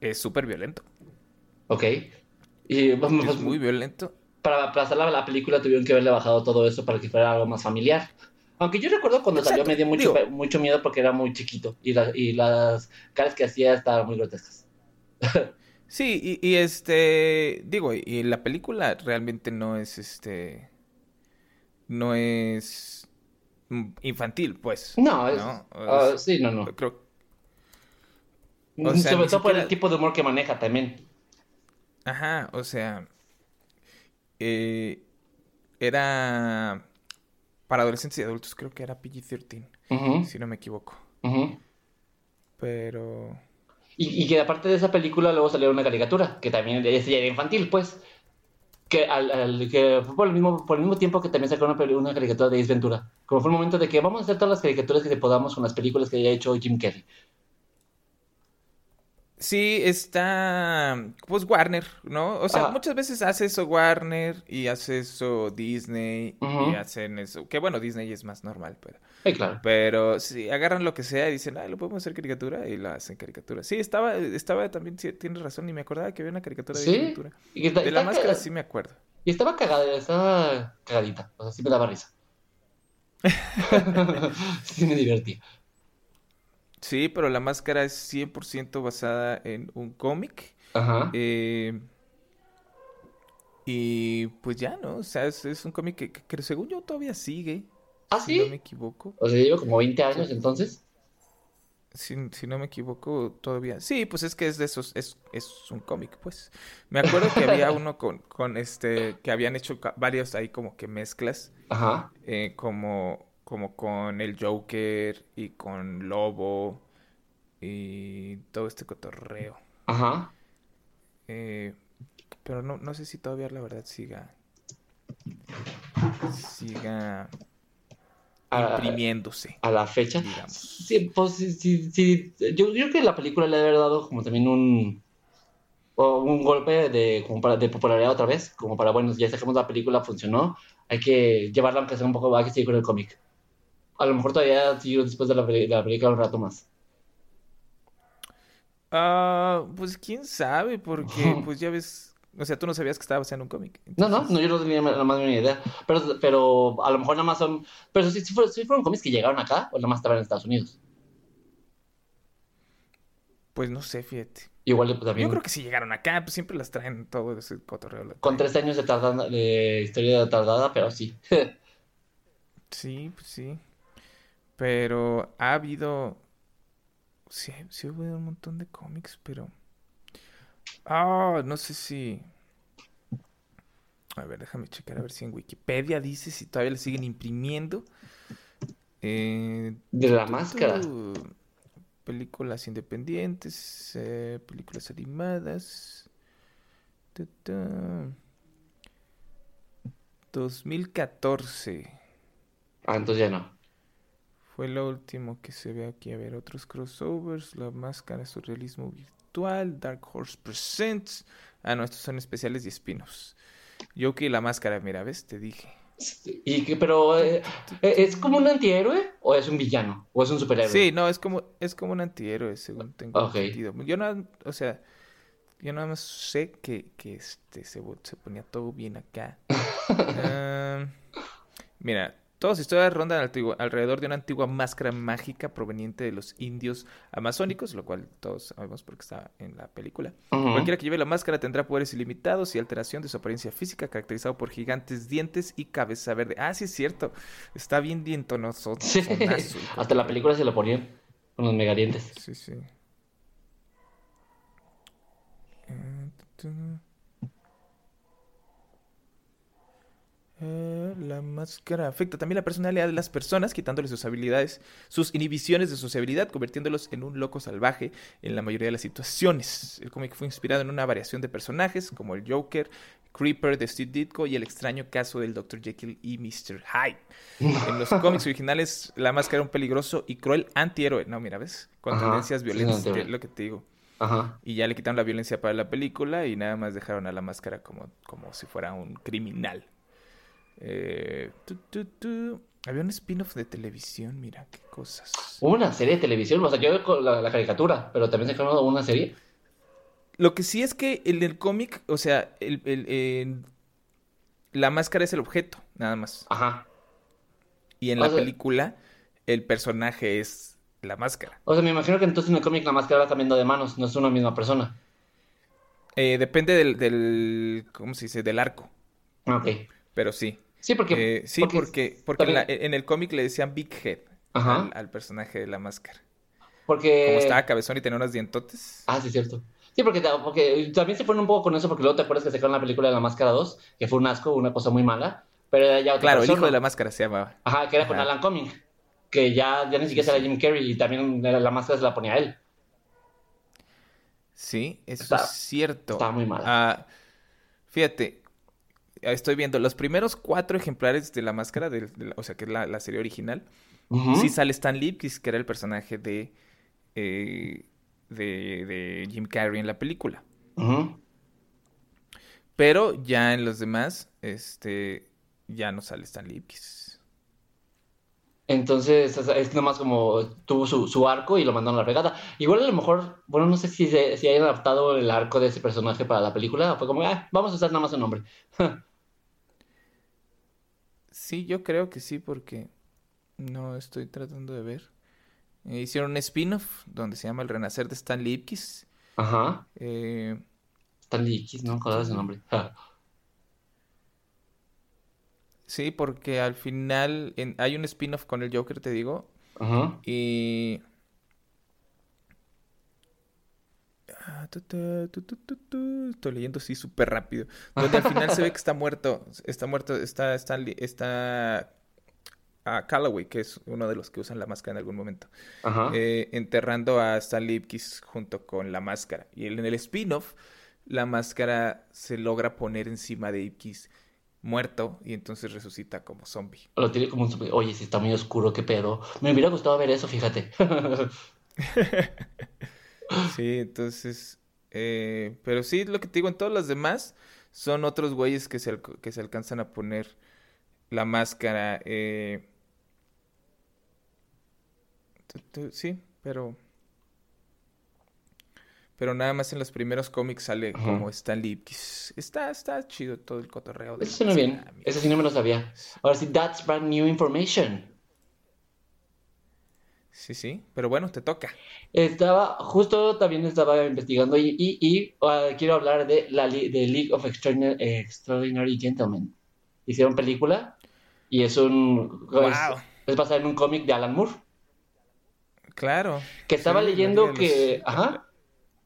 S3: es súper violento.
S2: Ok. Y pues,
S3: Es muy violento.
S2: para, para hacer la, la película tuvieron que haberle bajado todo eso para que fuera algo más familiar. Aunque yo recuerdo cuando salió me dio mucho,
S3: digo-
S2: mucho miedo porque era muy chiquito y, la- y las caras que hacía estaban muy grotescas.
S3: Sí, y, y este, digo, y la película realmente no es este, no es infantil, pues.
S2: No, es,
S3: ¿no?
S2: ah, sí, no, no.
S3: Creo, o sea,
S2: Sobre todo por el tipo de humor que maneja también.
S3: ajá, o sea, eh, era para adolescentes y adultos, creo que era PG-13,
S2: Ujú,
S3: si no me equivoco.
S2: ujú.
S3: Pero,
S2: Y, y que aparte de esa película luego salió una caricatura, que también es ya era infantil, pues. Que, al, al- que fue por el, mismo, por el mismo tiempo que también sacó una, una caricatura de Ace Ventura. Como fue el momento de que vamos a hacer todas las caricaturas que podamos con las películas que haya hecho Jim Carrey.
S3: Sí, está, pues Warner, ¿no? O sea,
S2: Ajá.
S3: muchas veces hace eso Warner y hace eso Disney y hacen eso, que bueno, Disney es más normal, pero,
S2: Sí, claro.
S3: pero sí, agarran lo que sea y dicen, ah, lo podemos hacer caricatura y la hacen caricatura. Sí, estaba, estaba también, sí, tienes razón, ni me acordaba que había una caricatura de
S2: Sí.
S3: caricatura.
S2: Y, está-
S3: De la máscara
S2: cagada-
S3: sí me acuerdo.
S2: y estaba cagada, estaba cagadita. O sea, sí me daba risa. sí me divertía.
S3: Sí, pero la máscara es 100% basada en un cómic.
S2: Ajá.
S3: Eh, y pues ya, ¿no? O sea, es, es un cómic que, que- que según yo todavía sigue,
S2: ¿Ah,
S3: si no
S2: sí?
S3: me equivoco.
S2: O sea, llevo como 20 años entonces.
S3: si, si no me equivoco, todavía. Sí, pues es que es de esos, es, es un cómic, pues. Me acuerdo que había uno con, con este, que habían hecho varios ahí como que mezclas,
S2: Ajá.
S3: eh, como, como con el Joker y con Lobo y todo este cotorreo.
S2: Ajá.
S3: Eh, pero no, no sé si todavía la verdad siga, siga
S2: Ah,
S3: imprimiéndose,
S2: A la fecha.
S3: digamos.
S2: Sí, pues sí, sí. Yo, yo creo que la película le ha haber dado como también un un golpe de, como para, de popularidad otra vez, como para, bueno, ya sacamos la película, funcionó, hay que llevarla aunque sea un poco, hay que seguir con el cómic. A lo mejor todavía sigo después de la, de la película un rato más.
S3: Ah, pues quién sabe, porque pues ya ves, o sea, tú no sabías que estaba haciendo un cómic.
S2: No, no, no, yo no tenía la más mínima idea. Pero, pero a lo mejor nada más son. Pero sí, sí fueron, cómics que llegaron acá o nada más estaban en Estados Unidos.
S3: Pues no sé, fíjate.
S2: Igual pues, también.
S3: Yo creo que si llegaron acá, pues siempre las traen todo ese cotorreo.
S2: Con tres años de, tardada, de historia tardada, pero sí.
S3: Sí, pues sí. Pero ha habido. Sí, sí ha habido un montón de cómics, pero. Ah, no sé si. A ver, déjame checar a ver si en Wikipedia dice si todavía le siguen imprimiendo. Eh,
S2: De la máscara.
S3: Películas independientes, eh, películas animadas. Tu, tu. 2014
S2: Ah, entonces ya no.
S3: fue lo último que se ve aquí. A ver, otros crossovers, La Máscara, Surrealismo Virtual, Dark Horse Presents. Ah, no, estos son especiales y spin-offs. Yoki y La Máscara, mira, ¿ves? Te dije.
S2: Y que, pero, eh, eh, ¿es como un antihéroe o es un villano? ¿O es un superhéroe?
S3: Sí, no, es como, es como un antihéroe, según tengo
S2: Ok.
S3: entendido. Yo no, o sea, yo nada más sé que, que este se ponía todo bien acá. Ah, mira, todas las historias rondan alrededor de una antigua máscara mágica proveniente de los indios amazónicos, lo cual todos sabemos porque está en la película. Cualquiera que lleve la máscara tendrá poderes ilimitados y alteración de su apariencia física, caracterizado por gigantes dientes y cabeza verde. Ah, sí es cierto. Está bien dientonoso.
S2: Sí. Hasta la película se lo ponían con los megadientes.
S3: Sí, sí. Eh, la máscara afecta también la personalidad de las personas, quitándole sus habilidades, sus inhibiciones de sociabilidad, convirtiéndolos en un loco salvaje en la mayoría de las situaciones. El cómic fue inspirado en una variación de personajes como el Joker, Creeper de Steve Ditko y el extraño caso del Dr. Jekyll y Mr. Hyde. En los cómics originales, la máscara era un peligroso y cruel antihéroe. No, mira, ¿ves? Con
S2: Ajá,
S3: tendencias violentas, lo que te digo.
S2: Ajá.
S3: Y ya le quitaron la violencia para la película y nada más dejaron a la máscara como, como si fuera un criminal. Eh, tu, tu, tu. Había un spin-off de televisión, mira qué cosas.
S2: Una serie de televisión, o sea, yo veo la, la caricatura, pero también se creó una serie.
S3: Lo que sí es que en el cómic, o sea, el, el- el- la máscara es el objeto, nada más.
S2: Ajá.
S3: Y en
S2: O
S3: la
S2: sea-
S3: película, el personaje es la máscara.
S2: O sea, me imagino que entonces en el cómic la máscara va cambiando de manos, no es una misma persona.
S3: Eh, depende del, del, ¿cómo se dice? Del arco,
S2: Ok.
S3: Pero sí.
S2: Sí, porque.
S3: Eh, sí, porque, porque en, la- en el cómic le decían Big Head al, al personaje de la máscara.
S2: Porque.
S3: Como estaba cabezón y tenía unos dientotes.
S2: Ah, sí, cierto. Sí, porque, ta- porque también se fueron un poco con eso, porque luego te acuerdas que sacaron la película de La Máscara 2, que fue un asco, una cosa muy mala, pero era ya otra
S3: Claro, el hijo de la máscara se llamaba.
S2: Ajá, que era con. Alan Cumming, que ya, ya ni siquiera era Jim Carrey, y también la máscara se la ponía a él.
S3: Sí, eso
S2: Está-
S3: es cierto.
S2: estaba muy mala.
S3: Ah, fíjate, estoy viendo los primeros cuatro ejemplares de la máscara, de, de la- o sea, que es la, la serie original.
S2: Ujú.
S3: Sí sale Stan Lipkis, que era el personaje de, eh, de, de Jim Carrey en la película. Pero ya en los demás, este, ya no sale Stan Lipkis.
S2: Entonces, es, nomás como tuvo su, su arco y lo mandaron a la fregada. Igual a lo mejor, bueno, no sé si, se, si hayan adaptado el arco de ese personaje para la película, fue como, ah, vamos a usar nada más su nombre.
S3: Sí, yo creo que sí, porque no estoy tratando de ver. Eh, hicieron un spin-off donde se llama El Renacer de Stan Lipkis.
S2: Ajá.
S3: Eh,
S2: Stanley X, no me su nombre.
S3: Sí, porque al final en- hay un spin-off con el Joker, te digo,
S2: Ajá.
S3: y ta, ta, ta, tu, tu, tu, tu. Estoy leyendo así súper rápido. Donde al final se ve que está muerto. Está muerto. Está. Está. está a Calloway, que es uno de los que usan la máscara en algún momento. Eh, enterrando a Stan Lipkis junto con la máscara. Y en el spin-off, la máscara se logra poner encima de Ipkiss muerto y entonces resucita como zombie.
S2: Lo tiene como un... zombie. Oye, si está muy oscuro, qué pedo. Me hubiera gustado ver eso, fíjate.
S3: Sí, entonces... eh, pero sí, lo que te digo, en todas las demás son otros güeyes que se, que se alcanzan a poner la máscara. eh, Sí, pero... Pero nada más en los primeros cómics sale
S2: Ajá.
S3: como Stan Lipkis. Está, está chido todo el cotorreo de
S2: Eso suena bien. Eso sí no me lo sabía. Ahora sí, that's brand new information.
S3: Sí, sí, pero bueno, te toca.
S2: Estaba, justo también estaba investigando y, y, y, ah, quiero hablar de la de League of Extraordinary, Extraordinary Gentlemen. Hicieron película y es un...
S3: Wow.
S2: Es, es basada en un cómic de Alan Moore.
S3: Claro.
S2: Que estaba
S3: Sí,
S2: leyendo
S3: los-
S2: que... Ajá.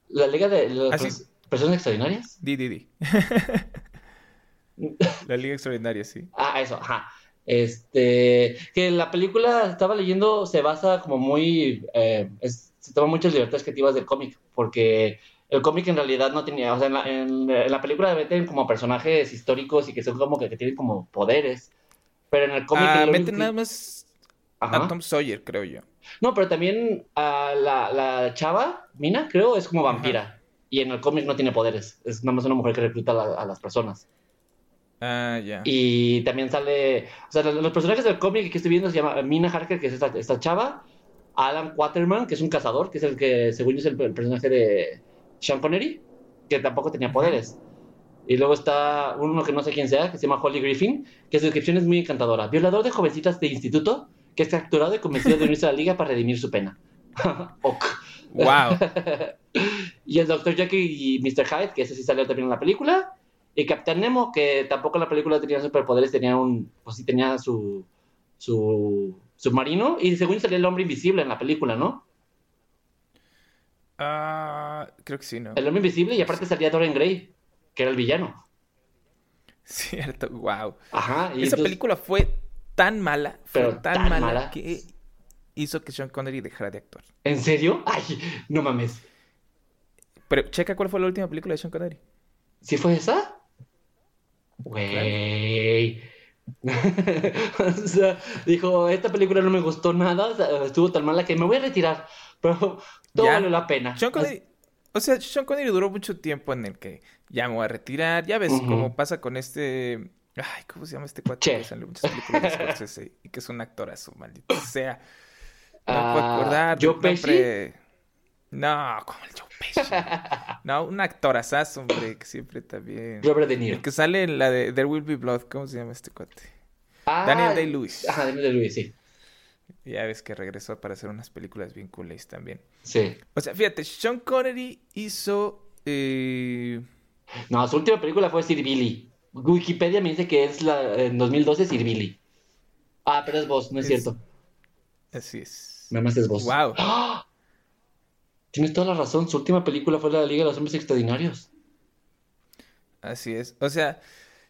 S2: La Liga de las
S3: Ah, sí.
S2: Personas Extraordinarias.
S3: Di, di, di. La Liga Extraordinaria, sí.
S2: Ah, eso, ajá. Este, que la película estaba leyendo se basa como muy, eh, es- se toma muchas libertades creativas del cómic, porque el cómic en realidad no tenía, o sea, en la, en, en la película meten como personajes históricos y que son como que, que tienen como poderes, pero en el cómic...
S3: Ah, meten nada más
S2: Ajá.
S3: a Tom Sawyer, creo yo.
S2: No, pero también a la, la chava, Mina, creo, es como vampira, y en el cómic no tiene poderes, es nada más una mujer que recluta a, la- a las personas.
S3: Ah, ya.
S2: Y también sale, o sea, los los personajes del cómic que estoy viendo se llama Mina Harker, que es esta, esta chava, Alan Quaterman, que es un cazador, que es el que, según yo, es el, el personaje de Sean Connery, que tampoco tenía poderes. Y luego está uno que no sé quién sea, que se llama Holly Griffin, que su descripción es muy encantadora. Violador de jovencitas de instituto, que es capturado y convencido de unirse a la liga para redimir su pena. ok.
S3: Wow.
S2: Y el Dr. Jekyll y Mr. Hyde, que ese sí salió también en la película. Y Captain Nemo, que tampoco la película tenía superpoderes, tenía un. Pues sí, tenía su. su submarino. Y según salía el hombre invisible en la película, ¿no?
S3: Ah, creo que sí, ¿no?
S2: El hombre invisible y aparte salía Dorian Gray, que era el villano.
S3: Cierto, wow.
S2: Ajá. Y
S3: Esa
S2: entonces-
S3: película fue tan mala, fue
S2: Pero
S3: tan,
S2: tan
S3: mala,
S2: mala.
S3: que hizo que Sean Connery dejara de actuar.
S2: ¿En serio? Ay, no mames.
S3: Pero checa cuál fue la última película de Sean Connery.
S2: ¿Sí fue esa? Güey. o sea, dijo, esta película no me gustó nada, estuvo tan mala que me voy a retirar, pero todo valió la pena.
S3: Sean Connery, o sea, Sean Connery duró mucho tiempo en el que ya me voy a retirar. Ya ves
S2: Ujú.
S3: cómo pasa con este. Ay, ¿cómo se llama este cuate sale muchas películas de y que es un actorazo, maldito sea? No me puedo
S2: Ah,
S3: acordar.
S2: ¿Joe
S3: del
S2: Pesci?
S3: No, como el Joe No, un actorazazo, hombre, que siempre también.
S2: Robert De Niro.
S3: El que sale en la de There Will Be Blood, ¿cómo se llama este cuate?
S2: Ah,
S3: Daniel Day-Lewis.
S2: Ajá, Daniel Day-Lewis, sí.
S3: Ya ves que regresó para hacer unas películas bien coolest también.
S2: Sí.
S3: O sea, fíjate, Sean Connery hizo. eh,
S2: No, su última película fue Sir Billy. Wikipedia me dice que es la en 2012 Sir Billy. Ah, pero es vos, no es,
S3: Es-
S2: cierto.
S3: Así es.
S2: Nada más es vos.
S3: Wow.
S2: Tienes toda la razón. Su última película fue la Liga de los Hombres Extraordinarios.
S3: Así es. O sea,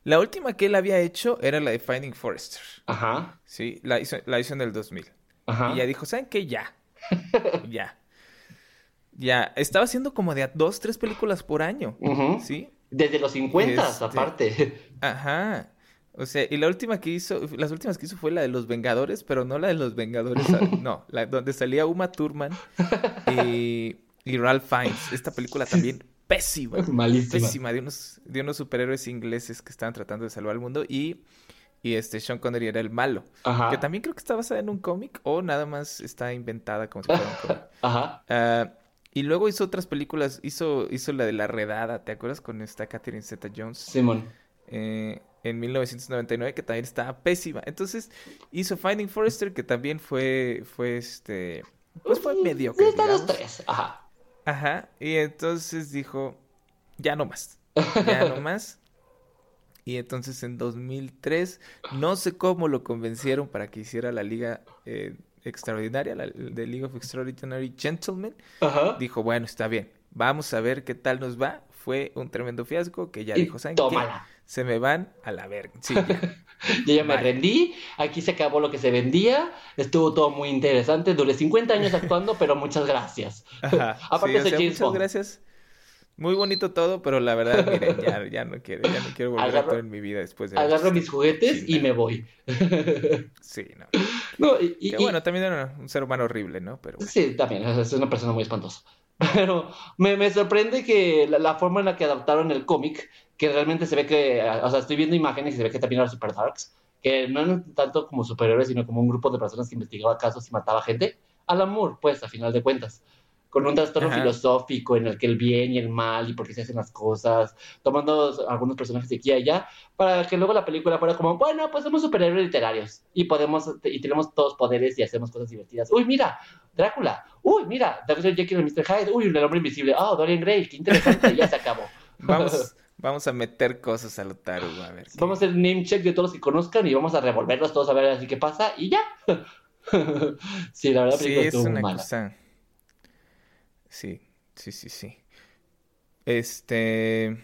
S3: la última que él había hecho era la de Finding Forrester.
S2: Ajá,
S3: Sí, la hizo, la hizo en el 2000.
S2: ajá.
S3: Y ya dijo, ¿saben qué? Ya. ya. Ya. Estaba haciendo como de a dos, tres películas por año. ¿Sí?
S2: Desde los 50,
S3: Este-
S2: aparte.
S3: Ajá. O sea, y la última que hizo, las últimas que hizo fue la de los Vengadores, pero no la de los Vengadores, ah, no, la donde salía Uma Thurman y, y Ralph Fiennes. Esta película también pésima,
S2: Malísima.
S3: pésima, de unos, de unos superhéroes ingleses que estaban tratando de salvar al mundo y, y este Sean Connery era el malo,
S2: Ajá.
S3: que también creo que está basada en un cómic o nada más está inventada como si fuera un cómic.
S2: Ajá.
S3: Ah, y luego hizo otras películas, hizo, hizo la de La Redada, ¿te acuerdas? Con esta Catherine Zeta-Jones
S2: Simón.
S3: eh, en 1999 que también estaba pésima. Entonces hizo Finding Forrester que también fue fue este pues fue mediocre,
S2: Está los tres. Ajá.
S3: Ajá, y entonces dijo ya no más. Ya no más. Y entonces en 2003 no sé cómo lo convencieron para que hiciera la liga eh, extraordinaria, la de League of Extraordinary Gentlemen.
S2: Ajá.
S3: Dijo, bueno, está bien, Vamos a ver qué tal nos va. Fue un tremendo fiasco que ya dijo, ¿saben qué? Se me van a la verga. Sí, ya.
S2: Yo ya me rendí, aquí se acabó lo que se vendía, estuvo todo muy interesante, duré 50 años actuando, pero muchas gracias.
S3: Ajá.
S2: Aparte
S3: Sí, o
S2: soy
S3: sea,
S2: James
S3: muchas
S2: Bond.
S3: gracias. Muy bonito todo, pero la verdad, miren, ya, ya no quiero, ya no quiero volver
S2: Agarro-
S3: a actuar en mi vida después de
S2: Agarro mis juguetes y me voy.
S3: Sí, no.
S2: No, y, y-
S3: Que bueno, también era un ser humano horrible, ¿no? Pero bueno.
S2: Sí, también, es una persona muy espantosa. Pero me, me sorprende que la, la forma en la que adaptaron el cómic, que realmente se ve que, o sea, estoy viendo imágenes y se ve que también eran super darks, que no eran tanto como superhéroes, sino como un grupo de personas que investigaba casos y mataba gente. Al amor, pues, a final de cuentas. Con un trastorno
S3: Ajá.
S2: filosófico en el que el bien y el mal y por qué se hacen las cosas, tomando algunos personajes de aquí y allá, para que luego la película fuera como, bueno, pues somos superhéroes literarios y podemos, y tenemos todos poderes y hacemos cosas divertidas. Uy, mira, Drácula. Uy, mira, Dr. Jekyll y Mr. Hyde. Uy, el hombre invisible. Oh, Dorian Gray, qué interesante, ya se acabó.
S3: Vamos, vamos a meter cosas al Otaru, a ver. qué-
S2: Vamos a hacer name check de todos los que conozcan y vamos a revolverlos todos a ver así qué pasa y ya. sí, la verdad,
S3: Sí, es una
S2: mala.
S3: cosa. Sí, sí, sí, sí. Este.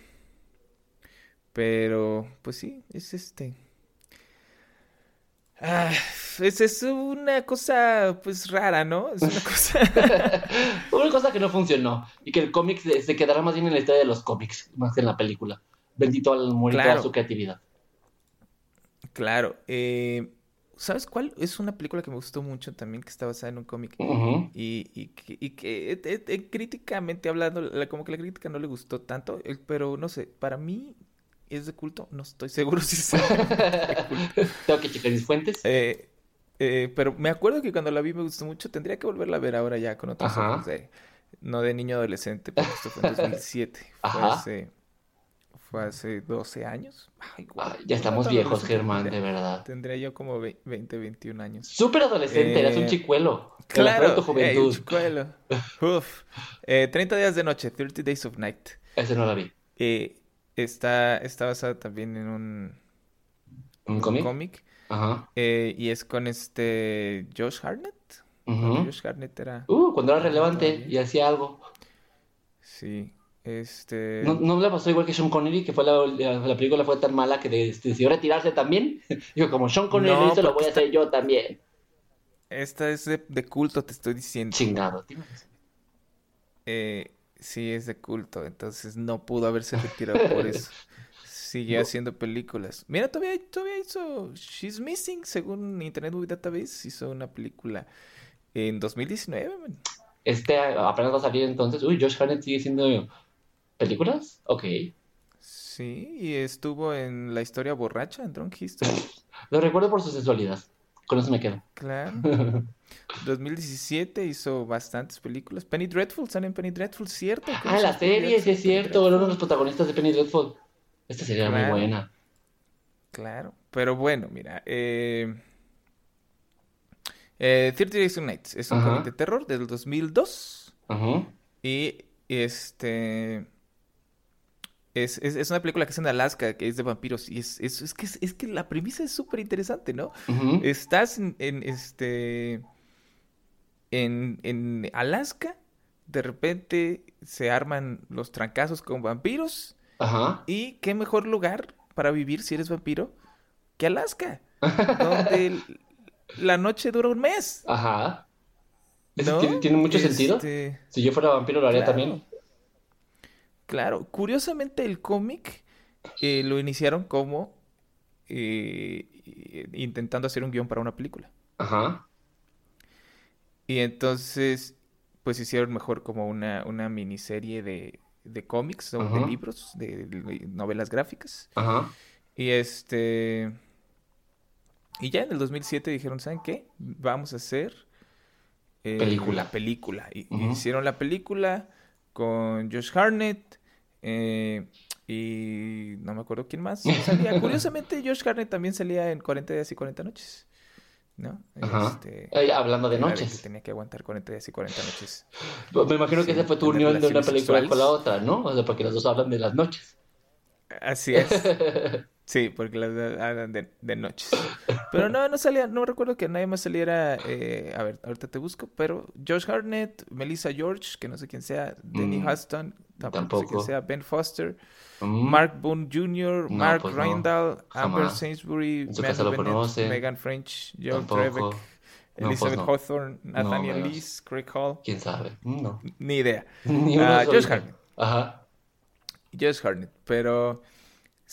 S3: Pero, pues sí, es este. Ah, es, es una cosa, pues rara, ¿no? Es una cosa.
S2: Una cosa que no funcionó y que el cómic se, se quedará más bien en la historia de los cómics, más que en la película. Bendito al amor y toda
S3: Claro.
S2: su creatividad.
S3: Claro. eh, ¿sabes cuál? Es una película que me gustó mucho también, que está basada en un cómic. Y, y que, y que, eh, eh, críticamente hablando, la- como que la crítica no le gustó tanto, pero no sé, para mí es de culto, no estoy seguro si es de culto.
S2: Tengo que checar mis fuentes.
S3: Eh, eh, pero me acuerdo que cuando la vi me gustó mucho, tendría que volverla a ver ahora ya con otros
S2: Ajá.
S3: ojos de, no de niño adolescente, porque esto fue en 2007, fue hace, fue hace 12 años. Ay,
S2: Ah, ya estamos viejos, Germán, de verdad.
S3: tendría yo como ve- 20, 21 años.
S2: Súper adolescente, eras un
S3: Eh,
S2: chicuelo. De
S3: Claro,
S2: tu
S3: ey, un
S2: juventud.
S3: chicuelo. Uf. Eh, 30 días de noche, 30 Days of Night.
S2: Ese no la vi.
S3: Eh, está, está basada también en un,
S2: ¿Un
S3: un
S2: cómic? Ajá.
S3: eh, y es con este Josh. Cuando Josh Hartnett era.
S2: Uh, cuando era relevante y hacía algo.
S3: Sí. Este.
S2: ¿No, no le pasó igual que Sean Connery, que fue la, la, la película fue tan mala que de- decidió retirarse también? Digo, como Sean Connery
S3: No,
S2: lo hizo, lo
S3: porque
S2: voy a hacer yo también.
S3: Esta es de, de culto, te estoy diciendo.
S2: Chingado.
S3: Eh, sí, es de culto. Entonces no pudo haberse retirado por eso. Siguió
S2: No.
S3: haciendo películas. Mira, todavía, todavía hizo She's Missing, según Internet Movie Database. Hizo una película en 2019, man.
S2: Este apenas va a salir entonces. Uy, Josh Hartnett sigue siendo películas. Ok.
S3: Sí, y estuvo en La historia borracha, en Drunk History.
S2: Lo recuerdo por su sensualidad. Con eso me quedo.
S3: Claro. 2017 hizo bastantes películas. Penny Dreadful, sale en Penny Dreadful, ¿cierto?
S2: Ah,
S3: ¿Cómo
S2: la serie, sí es cierto. Era uno de los protagonistas de Penny Dreadful. Esta serie era muy
S3: Claro.
S2: buena.
S3: Claro, pero bueno, mira, eh, eh, 30 Days Nights es un
S2: Ajá.
S3: cómic de terror del 2002
S2: Ajá.
S3: y este es, es, es una película que es en Alaska, que es de vampiros y es, es, es que, es, que la premisa es súper interesante, ¿no?
S2: Ujú.
S3: Estás en, en, este en, en Alaska, de repente se arman los trancazos con vampiros
S2: Ajá.
S3: y qué mejor lugar para vivir si eres vampiro que Alaska, donde la noche dura un mes,
S2: Ajá. Eso
S3: ¿no?
S2: tiene, tiene mucho sentido.
S3: Este,
S2: Si yo fuera vampiro lo haría
S3: claro.
S2: también.
S3: Claro, curiosamente el cómic eh, lo iniciaron como eh, intentando hacer un guion para una película.
S2: Ajá.
S3: Y entonces, pues hicieron mejor como una, una miniserie de, de cómics o de libros, de, de novelas gráficas.
S2: Ajá.
S3: Y este. Y ya en el 2007 dijeron, ¿saben qué? Vamos a hacer eh,
S2: Película.
S3: la película. Y, hicieron la película con Josh Hartnett eh, y no me acuerdo quién más salía. Curiosamente, Josh Hartnett también salía en 40 días y 40 noches. ¿No?
S2: Ajá.
S3: Este,
S2: Eh, hablando de
S3: que
S2: noches.
S3: tenía que aguantar 40 días y 40 noches.
S2: Me imagino que ese fue tu unión de una película con la otra, ¿no? O sea, porque los dos hablan de las noches.
S3: Así es. Sí, porque las hagan de, de noches. Pero no, no salía, no recuerdo que nadie más saliera. eh, a ver, ahorita te busco, pero Josh Hartnett, Melissa George, que no sé quién sea, Denny
S2: Mm,
S3: Huston, tampoco, sé quién sea, Ben Foster,
S2: Mm,
S3: Mark Boone Jr.,
S2: No,
S3: Mark
S2: pues no,
S3: Randall, Amber. Sainsbury, Bennett. Megan French. Trebeck,
S2: No, pues
S3: Elizabeth. Hawthorne, Nathaniel. Lees, Craig Hall,
S2: ¿Quién sabe? No.
S3: ni idea.
S2: Ni uno
S3: Ah. Josh Hartnett.
S2: Ajá.
S3: Josh Hartnett, pero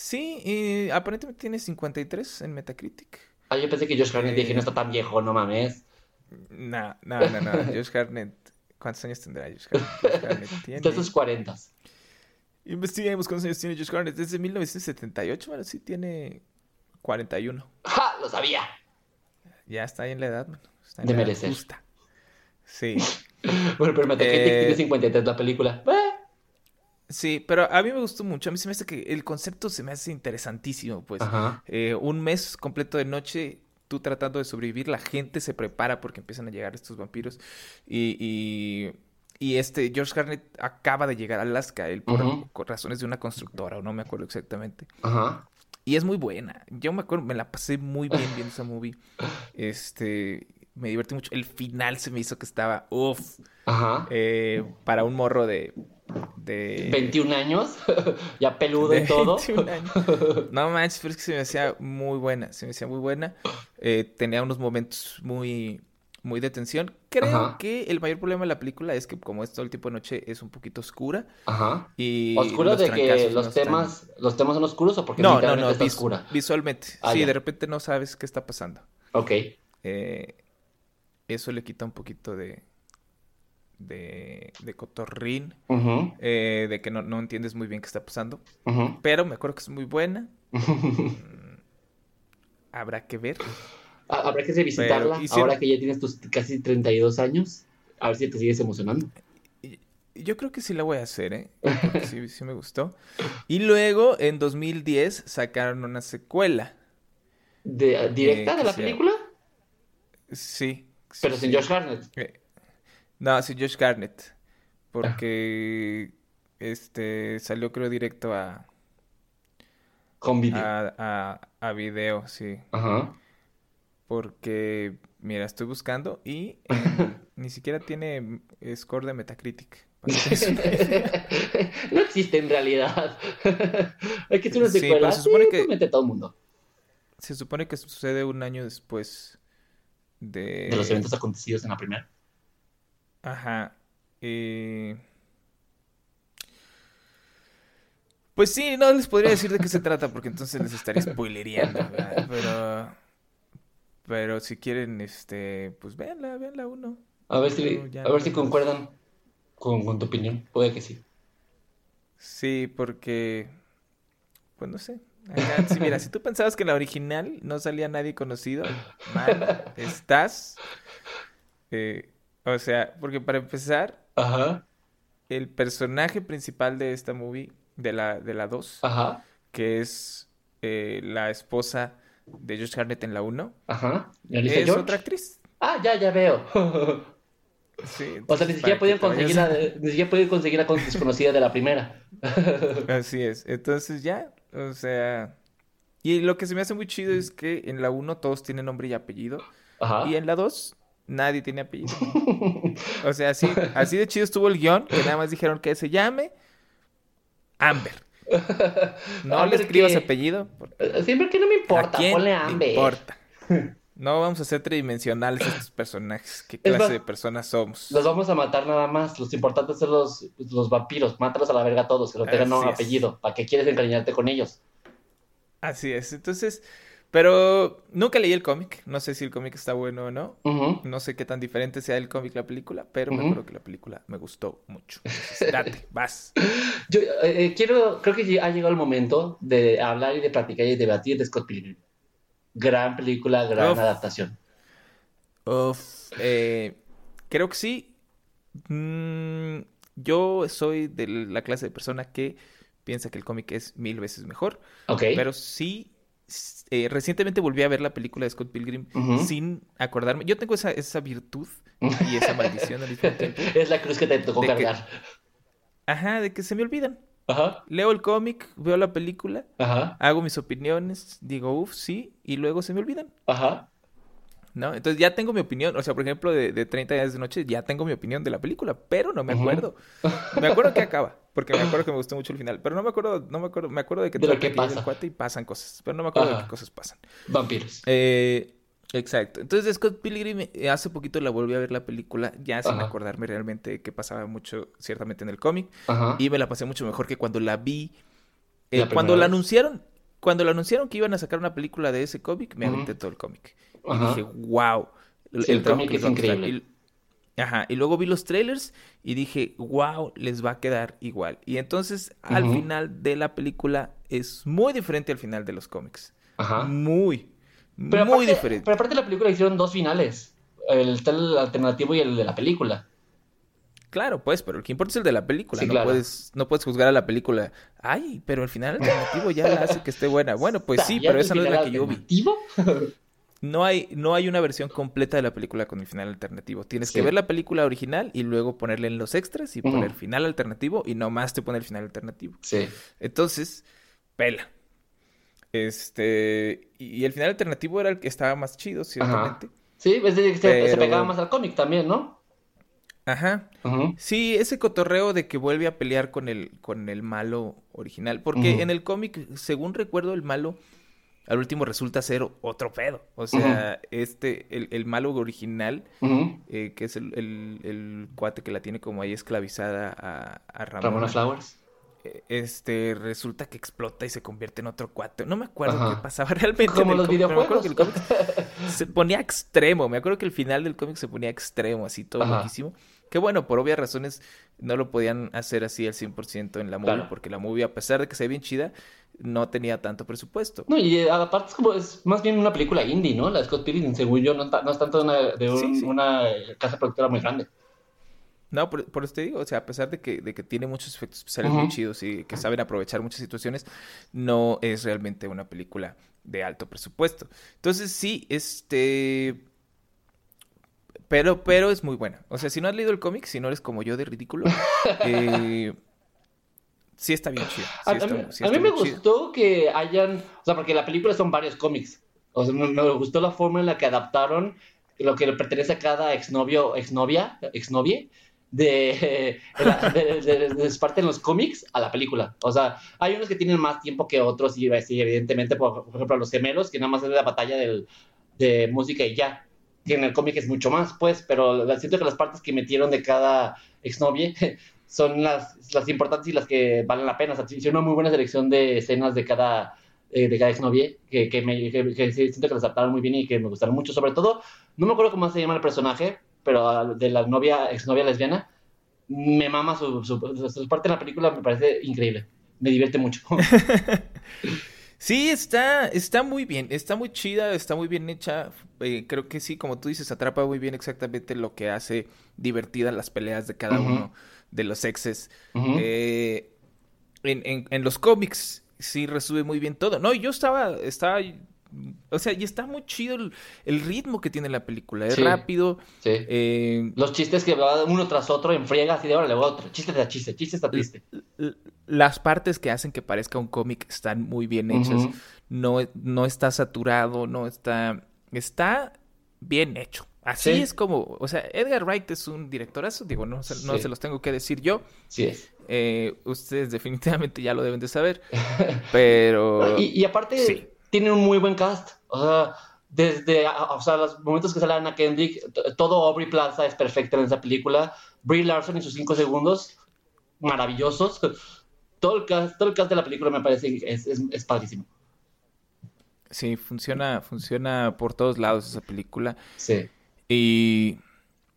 S3: sí, y aparentemente tiene 53 en Metacritic.
S2: Ah, yo pensé que Josh Hartnett
S3: Eh,
S2: dije, no está tan viejo, no mames.
S3: No, no, no, no. Josh Hartnett. ¿Cuántos años tendrá Josh Hartnett? Josh Hartnett tiene...
S2: Está sus cuarentas.
S3: Investiguemos cuántos años tiene Josh Hartnett. Desde 1978, bueno, sí tiene 41.
S2: ¡Ja! Lo sabía.
S3: Ya está ahí en la edad, man. Está en
S2: De
S3: la edad
S2: merecer.
S3: justa. Sí.
S2: Bueno, pero Metacritic
S3: Eh,
S2: tiene 53 la película. Eh,
S3: Sí, pero a mí me gustó mucho. A mí se me hace que el concepto se me hace interesantísimo, pues. Eh, un mes completo de noche, tú tratando de sobrevivir, la gente se prepara porque empiezan a llegar estos vampiros. Y, y, y este George Hartnett acaba de llegar a Alaska, él por, razones de una constructora, o no me acuerdo exactamente.
S2: Ajá.
S3: Y es muy buena. Yo me acuerdo, me la pasé muy bien viendo esa movie. Este, me divertí mucho. El final se me hizo que estaba, uff,
S2: Ajá.
S3: eh, para un morro de... de
S2: 21 años. ya peludo y todo.
S3: 21 años. No manches, pero es que se me hacía muy buena, se me hacía muy buena. Eh, tenía unos momentos muy, muy de tensión. Creo
S2: Ajá.
S3: que el mayor problema de la película es que como es todo el tipo de noche es un poquito oscura
S2: Ajá.
S3: y
S2: ¿Oscuro
S3: los
S2: de que los
S3: no están-
S2: temas, los temas son oscuros o porque
S3: No, no, no,
S2: está oscura?
S3: visualmente.
S2: Ah,
S3: sí,
S2: ya.
S3: de repente no sabes qué está pasando.
S2: Ok.
S3: Eh, eso le quita un poquito de, de, de cotorrín, eh, de que no, no entiendes muy bien qué está pasando. Pero me acuerdo que es muy buena. Habrá que ver.
S2: Habrá que revisitarla
S3: Pero
S2: ahora que ya tienes tus casi 32 años. A ver si te sigues emocionando.
S3: Yo creo que sí la voy a hacer, ¿eh? Sí, sí me gustó. Y luego, en 2010, sacaron una secuela.
S2: De, ¿Directa
S3: Eh,
S2: de la
S3: sea-
S2: película?
S3: Sí. sí,
S2: Pero sin. Josh Hartnett.
S3: Eh, No, sí, Josh Garnett. Porque este salió, creo, directo a,
S2: Con video.
S3: a, a, a video, sí.
S2: Ajá.
S3: Porque, mira, estoy buscando y eh, ni siquiera tiene score de Metacritic.
S2: no existe en realidad. Hay que hacer una secuela.
S3: se supone
S2: Sí,
S3: que-
S2: todo el mundo.
S3: Se supone que sucede un año después de...
S2: De los eventos acontecidos en la primera.
S3: Ajá. eh, Pues sí, no les podría decir de qué se trata porque entonces les estaría spoilereando, ¿verdad? Pero... Pero si quieren, este... Pues véanla, véanla uno.
S2: A ver si, a ver
S3: no
S2: si concuerdan con, con tu opinión. Puede que sí.
S3: Sí, porque... Pues no sé. Acá, sí, mira, si tú pensabas que en la original no salía nadie conocido, mal estás. Eh, o sea, porque para empezar,
S2: Ajá.
S3: el personaje principal de esta movie, de la, de la 2,
S2: Ajá.
S3: que es eh, la esposa de Josh Hartnett en la 1,
S2: Ajá. ¿Y Alicia
S3: es
S2: George?
S3: otra actriz.
S2: Ah, ya, ya veo.
S3: Sí,
S2: O sea, ni siquiera podían conseguir podían conseguir la con- desconocida de la primera.
S3: Así es. Entonces ya, o sea... Y lo que se me hace muy chido es que en la 1 todos tienen nombre y apellido.
S2: Ajá.
S3: Y en la 2 nadie tiene apellido. O sea, así, así de chido estuvo el guion, que nada más dijeron que se llame Amber. No le escribas apellido. porque
S2: Siempre que no me
S3: ¿A
S2: importa,
S3: quién
S2: ponle
S3: le
S2: Amber.
S3: importa? No vamos a ser tridimensionales estos personajes. ¿Qué clase
S2: más,
S3: de personas somos?
S2: Los vamos a matar nada más. Los importantes son los, los vampiros. Mátalos a la verga a todos, que no tengan un apellido. ¿Para qué quieres encariñarte con ellos?
S3: Así es. Entonces, pero nunca leí el cómic. No sé si el cómic está bueno o no. No sé qué tan diferente sea el cómic la película, pero me acuerdo que la película me gustó mucho. Entonces, date, vas.
S2: Yo eh, eh, quiero, creo que ha llegado el momento de hablar y de practicar y debatir de Scott Pilgrim. Gran película, gran
S3: Uf.
S2: adaptación.
S3: Uf, eh, creo que sí. Mm, yo soy de la clase de persona que piensa que el cómic es mil veces mejor,
S2: Ok.
S3: pero sí, eh, recientemente volví a ver la película de Scott Pilgrim sin acordarme. Yo tengo esa, esa virtud y esa maldición al mismo tiempo.
S2: Es la cruz que te tocó
S3: que-
S2: cargar.
S3: Ajá, de que se me olvidan.
S2: Ajá,
S3: leo el cómic, veo la película,
S2: ajá,
S3: hago mis opiniones, digo, uff, sí, y luego se me olvidan,
S2: ajá.
S3: ¿no? Entonces ya tengo mi opinión, o sea, por ejemplo, de, de 30 días de noche, ya tengo mi opinión de la película, pero no me acuerdo. Me acuerdo que acaba, porque me acuerdo que me gustó mucho el final, pero no me acuerdo, no me acuerdo, me acuerdo de que
S2: De lo que pasa.
S3: cuate y pasan cosas, pero no me acuerdo de qué cosas pasan.
S2: Vampiros.
S3: Eh, exacto. Entonces, Scott Pilgrim, eh, hace poquito la volví a ver la película, ya sin
S2: Ajá.
S3: acordarme realmente de qué pasaba mucho, ciertamente, en el cómic. Y me la pasé mucho mejor que cuando la vi. eh,
S2: La
S3: cuando la
S2: vez.
S3: anunciaron, cuando la anunciaron que iban a sacar una película de ese cómic, me aventé todo el cómic. Y dije, wow.
S2: Sí, el cómic es increíble.
S3: Ajá, y luego vi los trailers y dije, wow, les va a quedar igual. Y entonces, al final de la película, es muy diferente al final de los cómics.
S2: Ajá.
S3: Muy,
S2: Pero
S3: muy
S2: aparte,
S3: diferente.
S2: Pero aparte de la película hicieron dos finales. El el alternativo y el de la película.
S3: Claro, pues, pero lo que importa es el de la película.
S2: Sí,
S3: no,
S2: claro.
S3: puedes, no puedes juzgar a la película. Ay, pero el final alternativo ya la hace que esté buena. Bueno, pues sí,
S2: ¿Sabías
S3: pero
S2: el
S3: esa no es la que yo vi. No hay, no hay una versión completa de la película con el final alternativo. Tienes que ver la película original y luego ponerle en los extras y poner final alternativo y nomás te pone el final alternativo.
S2: Sí.
S3: Entonces, pela. Este, y el final alternativo era el que estaba más chido, ciertamente.
S2: Sí, es decir, que se, pegaba más al cómic también, ¿no?
S3: Ajá. Sí, ese cotorreo de que vuelve a pelear con el, con el malo original. Porque en el cómic, según recuerdo, el malo al último resulta ser otro pedo. O sea, este, el, el malo original, eh, que es el, el- el cuate que la tiene como ahí esclavizada a, a Ramona,
S2: Ramona Flowers.
S3: eh, este, resulta que explota y se convierte en otro cuate. No me acuerdo qué pasaba realmente. en
S2: Como los
S3: pero me acuerdo
S2: videojuegos.
S3: que el cómic se ponía extremo. Me acuerdo que el final del cómic se ponía extremo, así todo loquísimo. Que bueno, por obvias razones no lo podían hacer así al 100% en la movie,
S2: Claro.
S3: porque la movie, a pesar de que se ve bien chida, no tenía tanto presupuesto.
S2: No, y eh, aparte es como, es más bien una película indie, ¿no? La de Scott Pilgrim, según yo, no, no es tanto de una, de un-
S3: Sí, sí.
S2: una casa productora muy grande.
S3: No, por, por eso te digo, o sea, a pesar de que, de que tiene muchos efectos especiales muy chidos y que saben aprovechar muchas situaciones, no es realmente una película de alto presupuesto. Entonces, sí, este... Pero, pero es muy buena. O sea, si no has leído el cómic, si no eres como yo de ridículo, eh, sí está bien chido.
S2: A,
S3: Sí
S2: a
S3: está,
S2: mí,
S3: sí
S2: a mí
S3: está
S2: me
S3: chido.
S2: gustó que hayan, o sea, porque la película son varios cómics. O sea, me, me gustó la forma en la que adaptaron lo que le pertenece a cada exnovio, exnovia, exnovie de, de, de, de- parte en los cómics a la película. O sea, hay unos que tienen más tiempo que otros y evidentemente, por, por ejemplo, los gemelos, que nada más es la batalla del, de música y ya. Que en el cómic es mucho más, pues, pero siento que las partes que metieron de cada exnovie son las, las importantes y las que valen la pena. O sea, hicieron una muy buena selección de escenas de cada, eh, de cada exnovie que, que, me, que, que siento que las adaptaron muy bien y que me gustaron mucho. Sobre todo, no me acuerdo cómo se llama el personaje, pero de la novia, exnovia lesbiana, me mama su, su, su parte en la película, me parece increíble. Me divierte mucho.
S3: Sí, está, está muy bien, está muy chida, está muy bien hecha. Eh, creo que sí, como tú dices, atrapa muy bien exactamente lo que hace divertidas las peleas de cada uno de los exes. Eh, en, en, en los cómics sí resume muy bien todo. No, yo estaba, estaba, o sea, y está muy chido el, el ritmo que tiene la película. Es
S2: Sí.
S3: rápido.
S2: Sí.
S3: eh,
S2: Los chistes que va uno tras otro en friega, así de ahora le voy a otro. Chiste tras chiste, chiste tras chiste.
S3: las partes que hacen que parezca un cómic están muy bien hechas. No, no está saturado, no está, está bien hecho. Así
S2: Sí.
S3: es como, o sea, Edgar Wright es un directorazo, digo, no, se- no
S2: Sí.
S3: se los tengo que decir yo.
S2: Sí es.
S3: Eh, ustedes definitivamente ya lo deben de saber, pero
S2: Y, y aparte,
S3: sí.
S2: Tiene un muy buen cast. O sea, desde o sea, los momentos que sale Anna Kendrick, todo Aubrey Plaza es perfecto en esa película. Brie Larson en sus cinco segundos, maravillosos. Todo el cast, todo el cast de la película me parece es, es, es padrísimo.
S3: sí, funciona, funciona por todos lados esa película.
S2: Sí.
S3: Y,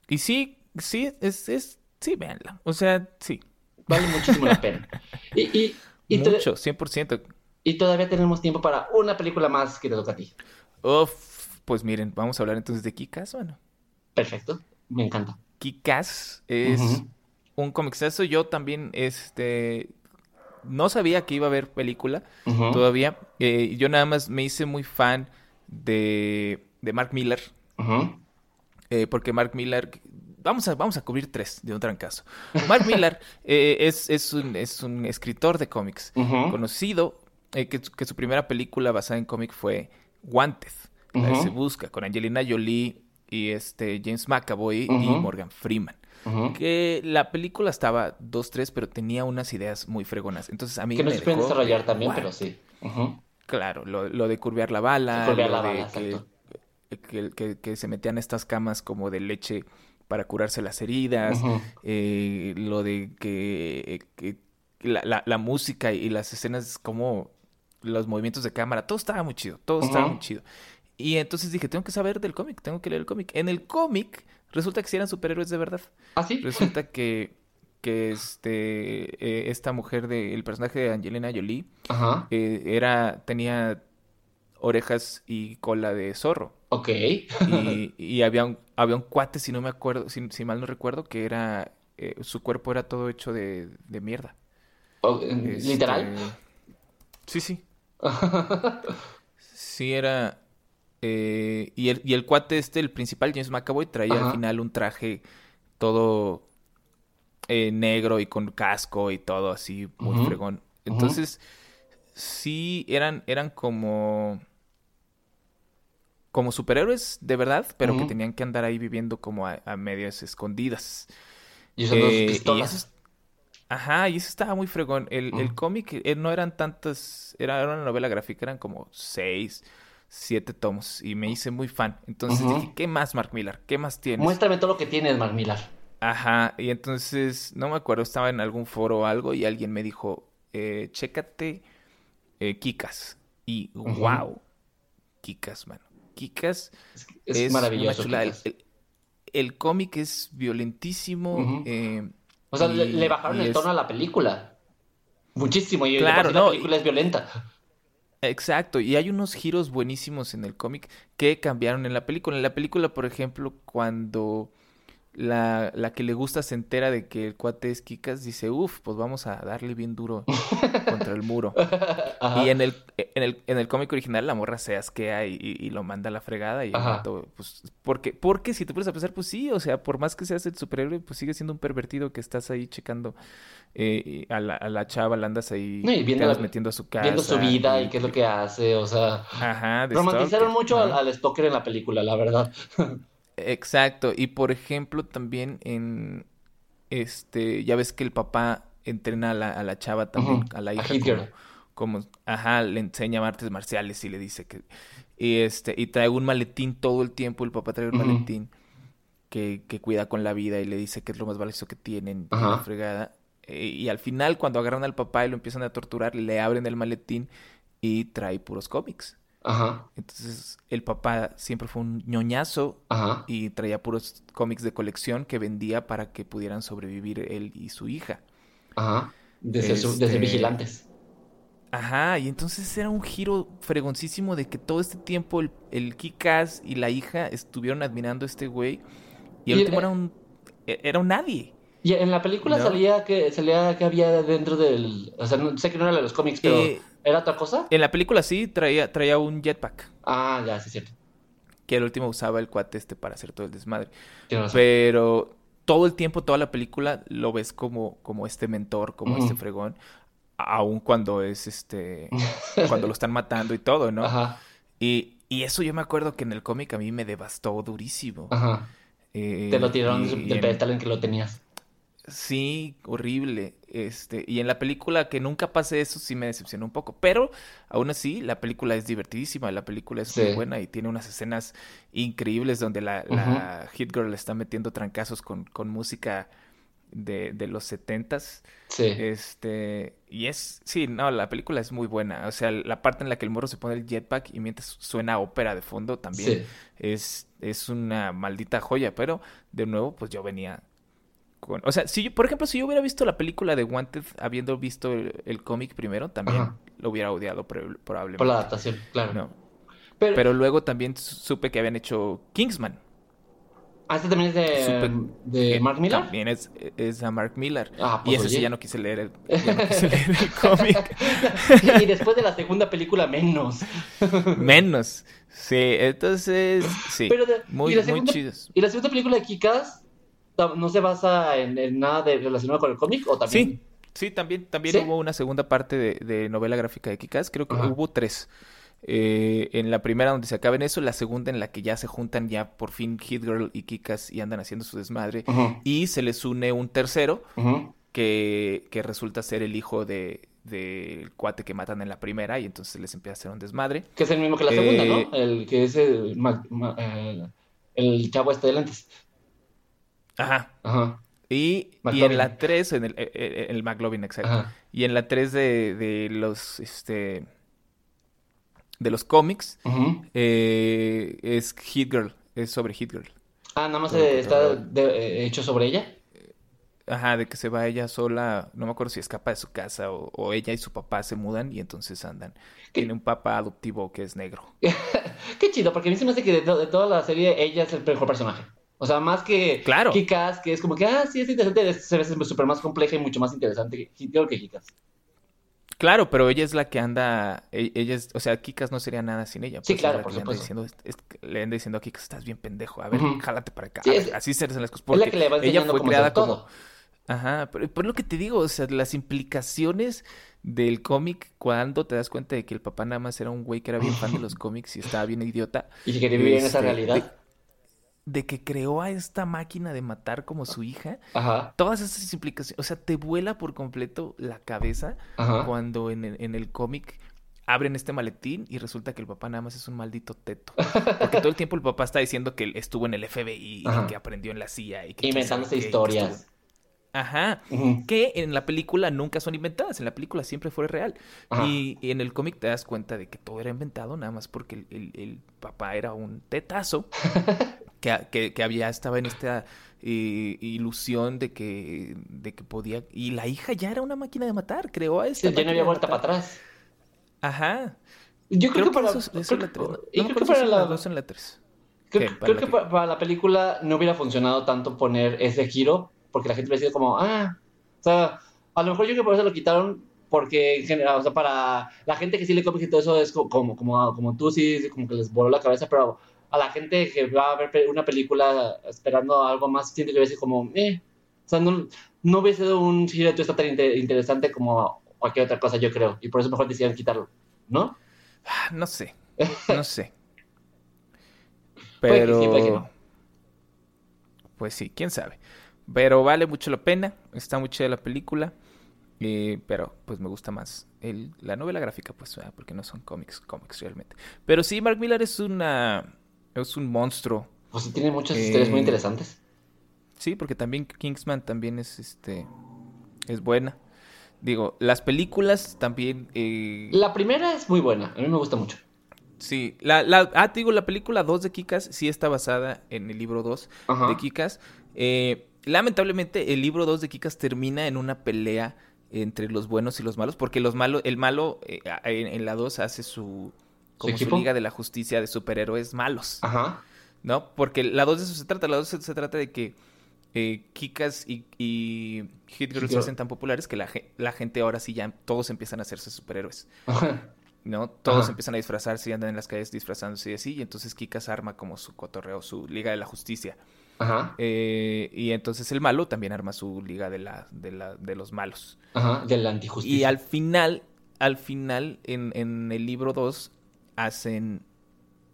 S3: y sí, sí, es, es, sí, véanla. O sea, sí,
S2: Vale muchísimo la pena. Y, y, y,
S3: mucho, 100%.
S2: Y todavía tenemos tiempo para una película más que te toca a ti.
S3: Uf, pues miren, vamos a hablar entonces de Kikas, bueno.
S2: Perfecto. Me encanta.
S3: Kikas es
S2: Ujú.
S3: un comicsazo. Yo también, este, no sabía que iba a haber película todavía. Eh, yo nada más me hice muy fan de, de Mark Miller. Eh, porque Mark Miller, vamos a, vamos a cubrir tres de un trancazo. Mark Millar eh, es, es, un, es un escritor de cómics conocido, eh, que, que su primera película basada en cómic fue Wanted, la. Se Busca, con Angelina Jolie y este James McAvoy y. Morgan Freeman. Que la película estaba 2-3, pero tenía unas ideas muy fregonas. Entonces a mí
S2: Que no
S3: me
S2: se pueden desarrollar
S3: de,
S2: también, pero sí.
S3: Claro, lo, lo de curvear la bala,
S2: Curvear
S3: lo
S2: la
S3: de
S2: bala,
S3: que, que, que- que se metían estas camas como de leche para curarse las heridas, eh, lo de que, que la, la- la música y las escenas como los movimientos de cámara, todo estaba muy chido, todo estaba muy chido. Y entonces dije, tengo que saber del cómic, tengo que leer el cómic. En el cómic resulta que sí eran superhéroes de verdad.
S2: ¿Ah, sí?
S3: Resulta que, que este, eh, esta mujer de, el personaje de Angelina Jolie, eh, era, tenía orejas y cola de zorro.
S2: Ok.
S3: Y, y había un, había un cuate, si no me acuerdo, si, si mal no recuerdo, que era, eh, su cuerpo era todo hecho de, de mierda.
S2: O-
S3: Este,
S2: ¿Literal?
S3: Sí, sí. Sí, era... eh, y, el, y el cuate este, el principal, James McAvoy, traía
S2: Ajá.
S3: al final un traje todo eh, negro y con casco y todo así, muy fregón. Entonces, sí, eran, eran como... Como superhéroes de verdad, pero que tenían que andar ahí viviendo como a, a medias escondidas.
S2: Y
S3: Eh, y. Ajá, y eso estaba muy fregón. El, el cómic eh, no eran tantas, era, era una novela gráfica, eran como seis, siete tomos, y me hice muy fan. Entonces dije, ¿qué más, Mark Millar? ¿Qué más tienes?
S2: Muéstrame todo lo que tienes, Mark Millar.
S3: Ajá, y entonces, no me acuerdo, estaba en algún foro o algo, y alguien me dijo, eh, chécate eh, Kikas. Y
S2: Ujú.
S3: wow, Kikas, mano. Kikas
S2: Es, es
S3: es
S2: maravilloso.
S3: una. El,
S2: Kikas.
S3: el- el cómic es violentísimo. Eh,
S2: O sea, le,
S3: y-
S2: le bajaron el
S3: es-
S2: tono a la película. Muchísimo. Y
S3: Claro,
S2: sí la
S3: no,
S2: película
S3: y-
S2: es violenta.
S3: Exacto, y hay unos giros buenísimos en el cómic que cambiaron en la película. En la película, por ejemplo, cuando la, la que le gusta se entera de que el cuate es Kikas, dice, uff, pues vamos a darle bien duro contra el muro.
S2: Ajá.
S3: Y en el, en el, en el cómic original la morra se asquea y, y- y lo manda a la fregada y el vato, pues, porque, porque si te pones a pensar, pues sí, o sea, por más que seas el superhéroe, pues sigue siendo un pervertido que estás ahí checando eh, a la, a la chava, la andas ahí,
S2: No, y viendo
S3: metiendo a su casa.
S2: Viendo su vida y qué es lo que hace. O sea,
S3: Ajá,
S2: romantizaron
S3: stalker,
S2: mucho al, al Stalker en la película, la verdad.
S3: Exacto, y por ejemplo también en este, ya ves que el papá entrena a la, a la chava también, a la hija como, ajá, le enseña artes marciales y le dice que, y este, y trae un maletín todo el tiempo, el papá trae un maletín que, que cuida con la vida y le dice que es lo más valioso que tienen, la fregada, Eh, y al final cuando agarran al papá y lo empiezan a torturar, le abren el maletín y trae puros cómics.
S2: Ajá,
S3: Entonces, el papá siempre fue un ñoñazo
S2: ajá.
S3: y traía puros cómics de colección que vendía para que pudieran sobrevivir él y su hija.
S2: Ajá. De ser, su- de ser
S3: Este,
S2: vigilantes.
S3: Ajá, y entonces era un giro fregoncísimo de que todo este tiempo el, el Kikas y la hija estuvieron admirando a este güey y el
S2: Y,
S3: último
S2: eh,
S3: era un e- era un nadie.
S2: Y en la película
S3: ¿No?
S2: salía que salía que había dentro del. O sea, no- sé que no era de los cómics, pero
S3: Eh,
S2: ¿era otra cosa?
S3: en la película sí traía traía un jetpack,
S2: Ah, ya, sí, es cierto.
S3: que el último usaba el cuate este para hacer todo el desmadre. Pero todo el tiempo, toda la película, lo ves como, como este mentor, como este fregón, aun cuando es este, cuando lo están matando y todo, ¿no?
S2: Ajá,
S3: Y, y eso yo me acuerdo que en el cómic a mí me devastó durísimo.
S2: ajá.
S3: Eh,
S2: Te lo tiraron del pedestal en que lo tenías.
S3: Sí, horrible. Este, y en la película que nunca pase eso sí me decepcionó un poco. Pero aún así, la película es divertidísima, la película es muy buena y tiene unas escenas increíbles donde la, la Hit Girl está metiendo trancazos con, con música de, de los setentas.
S2: Sí.
S3: Este, y es, sí, no, la película es muy buena. O sea, la parte en la que el morro se pone el jetpack y mientras suena ópera de fondo también
S2: Sí.
S3: es, es una maldita joya. Pero, de nuevo, pues yo venía con... O sea, si yo, por ejemplo, si yo hubiera visto la película de Wanted habiendo visto el, el cómic primero, también
S2: Ajá.
S3: lo hubiera odiado prob-
S2: Por
S3: probablemente.
S2: la adaptación, claro.
S3: No.
S2: Pero,
S3: Pero luego también supe que habían hecho Kingsman.
S2: ah, este también es de,
S3: Supe
S2: de Mark Millar.
S3: También es, es a Mark Millar.
S2: Ah,
S3: y
S2: pues,
S3: ese sí
S2: oye.
S3: ya no quise leer el, ya no quise leer el cómic.
S2: y después de la segunda película, menos.
S3: Menos. Sí, entonces, sí.
S2: Pero de-
S3: muy,
S2: y
S3: muy chidos.
S2: Y la segunda película de Kikas, no se basa en, nada de relacionado con el cómic o también.
S3: Sí, sí, también, también hubo una segunda parte de, novela gráfica de Kikas, creo que hubo tres. Eh, en la primera donde se acaba en eso, la segunda en la que ya se juntan ya por fin Hit Girl y Kikas y andan haciendo su desmadre. Y se les une un tercero que, que, resulta ser el hijo de del cuate que matan en la primera y entonces les empieza a hacer un desmadre.
S2: Que es el mismo que la segunda, ¿no? Eh, el que es el, el, chavo este de lentes.
S3: Ajá. Ajá. Y, y, en la 3, en el, eh, eh, el, McLovin, exacto. Y en la 3 de, de los, este, de los cómics, eh, es Hit Girl, es sobre Hit Girl.
S2: Ah, nada más está hecho sobre ella.
S3: Ajá, de que se va ella sola, no me acuerdo si escapa de su casa o, ella y su papá se mudan y entonces andan. Tiene un papá adoptivo que es negro.
S2: Qué chido, porque a mí se me hace que de, de toda la serie ella es el mejor personaje. O sea, más que
S3: claro.
S2: Kikas, que es como que, ah, sí, es interesante, se ve súper más compleja y mucho más interesante que, que Kikas.
S3: Claro, pero ella es la que anda, e, ella es, o sea, Kikas no sería nada sin ella.
S2: sí, pues, claro,
S3: por
S2: le
S3: Anda diciendo, le anda diciendo a Kikas, estás bien pendejo, a ver, jálate para acá. así se hacen las cosas. Porque es la que le va ella fue creada como... Ajá, pero por lo que te digo, o sea, las implicaciones del cómic cuando te das cuenta de que el papá nada más era un güey que era bien fan de los cómics y estaba bien idiota.
S2: Y que quería vivir en esa este, realidad
S3: de que creó a esta máquina de matar como su hija, Ajá. todas esas implicaciones, o sea, te vuela por completo la cabeza cuando en el, en el cómic abren este maletín y resulta que el papá nada más es un maldito teto. Porque todo el tiempo el papá está diciendo que estuvo en el FBI y que aprendió en la CIA y que
S2: inventándose historias.
S3: Ajá, que en la película nunca son inventadas, en la película siempre fue real. Y, en el cómic te das cuenta de que todo era inventado nada más porque el, el papá era un tetazo que, que, había, estaba en esta eh, ilusión de que, de que podía... Y la hija ya era una máquina de matar, creó a esta...
S2: Sí, ya no había vuelta para atrás.
S3: Ajá.
S2: Yo creo, que para... Eso,
S3: eso la 3. No, creo que para la... 2 en la 3.
S2: Creo, creo que para la película no hubiera funcionado tanto poner ese giro, porque la gente hubiera sido como, ah, o sea, a lo mejor yo creo que por eso lo quitaron, porque en general, o sea, para la gente que sí le cómics y todo eso es como, como, como tú, sí, como que les voló la cabeza, pero a la gente que va a ver una película esperando algo más, siente que decir como, eh, o sea, no, no hubiese sido un giro de tan interesante como cualquier otra cosa, yo creo. Y por eso mejor decidieron quitarlo, ¿no?
S3: Ah, no sé, no sé. Pero... Pues sí, quién sabe. Pero vale mucho la pena, está muy chida la película. Eh, pero pues me gusta más el, la novela gráfica, pues, porque no son cómics, cómics realmente. Pero sí, Mark Miller es una es un monstruo.
S2: Pues tiene muchas historias muy eh, interesantes.
S3: Sí, porque también Kingsman también es este es buena. Digo, las películas también. Eh...
S2: La primera es muy buena, a mí me gusta mucho.
S3: Sí, la, la, ah, digo, la película 2 de Kikas sí está basada en el libro 2 de Kikas. Eh, lamentablemente, el libro 2 de Kikas termina en una pelea entre los buenos y los malos, porque los malos, el malo eh, en, la 2 hace su, como su, Liga de la Justicia de superhéroes malos. Ajá. ¿No? Porque la 2 de eso se trata. La 2 se, trata de que eh, Kikas y, y Hit Girl se hacen tan populares que la, la, gente ahora sí ya todos empiezan a hacerse superhéroes. Ajá. ¿No? Todos empiezan a disfrazarse y andan en las calles disfrazándose y así. Y entonces Kikas arma como su cotorreo, su Liga de la Justicia. Ajá. Eh, y entonces el malo también arma su liga de la, de la, de los malos.
S2: Ajá, de la antijusticia.
S3: Y al final, al final, en, en el libro 2, hacen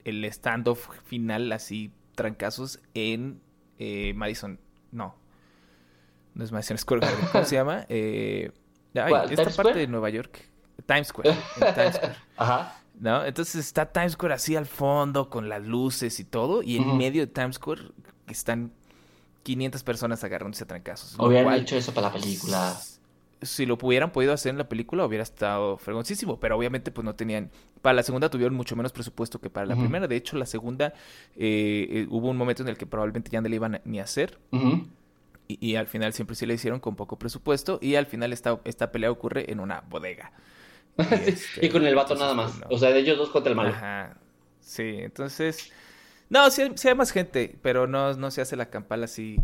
S3: el standoff final así, trancazos en eh, Madison. No. No es Madison Square Garden. ¿Cómo se llama? Eh, esta parte de Nueva York. Times Square. Times Square. Ajá. ¿No? Entonces está Times Square así al fondo con las luces y todo. Y en medio de Times Square están 500 personas agarrándose a trancazos.
S2: Hubieran hecho eso para la película
S3: si lo hubieran podido hacer en la película hubiera estado fregoncísimo, pero obviamente pues no tenían, para la segunda tuvieron mucho menos presupuesto que para la primera, de hecho la segunda eh, eh, hubo un momento en el que probablemente ya no le iban ni a hacer. Y, al final siempre sí le hicieron con poco presupuesto y al final esta, esta pelea ocurre en una bodega.
S2: Y, este, con el vato nada más, o sea, de ellos dos contra el malo.
S3: Ajá, sí, entonces... No, sí, hay más gente, pero no, no se hace la campal así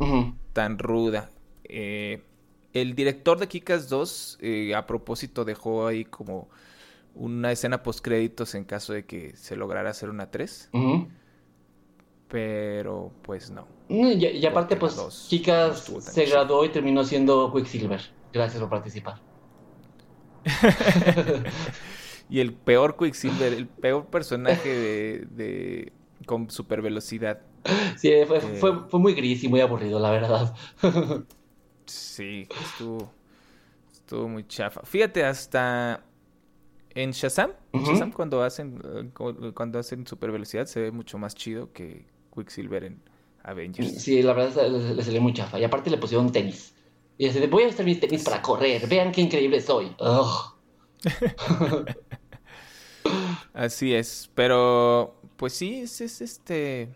S3: tan ruda. Eh, el director de Kikas 2, eh, a propósito, dejó ahí como una escena post créditos en caso de que se lograra hacer una 3. Pero pues no.
S2: Y, y aparte,
S3: Porque
S2: pues,
S3: no
S2: Chicas se graduó y terminó siendo Quicksilver. Gracias por participar.
S3: Y el peor Quicksilver, el peor personaje de, de con super velocidad.
S2: Sí, fue,
S3: Eh.
S2: fue, fue muy gris y muy aburrido, la verdad.
S3: Sí, estuvo, estuvo muy chafa. Fíjate, hasta en Shazam. Shazam cuando hacen eh, cu- cuando hacen super velocidad se ve mucho más chido que Quicksilver en Avengers.
S2: Sí, la verdad le, le salió muy chafa. Y aparte le pusieron tenis. Y de, voy a usar mis tenis para correr. Vean qué increíble soy.
S3: Así es, pero pues sí, es, es este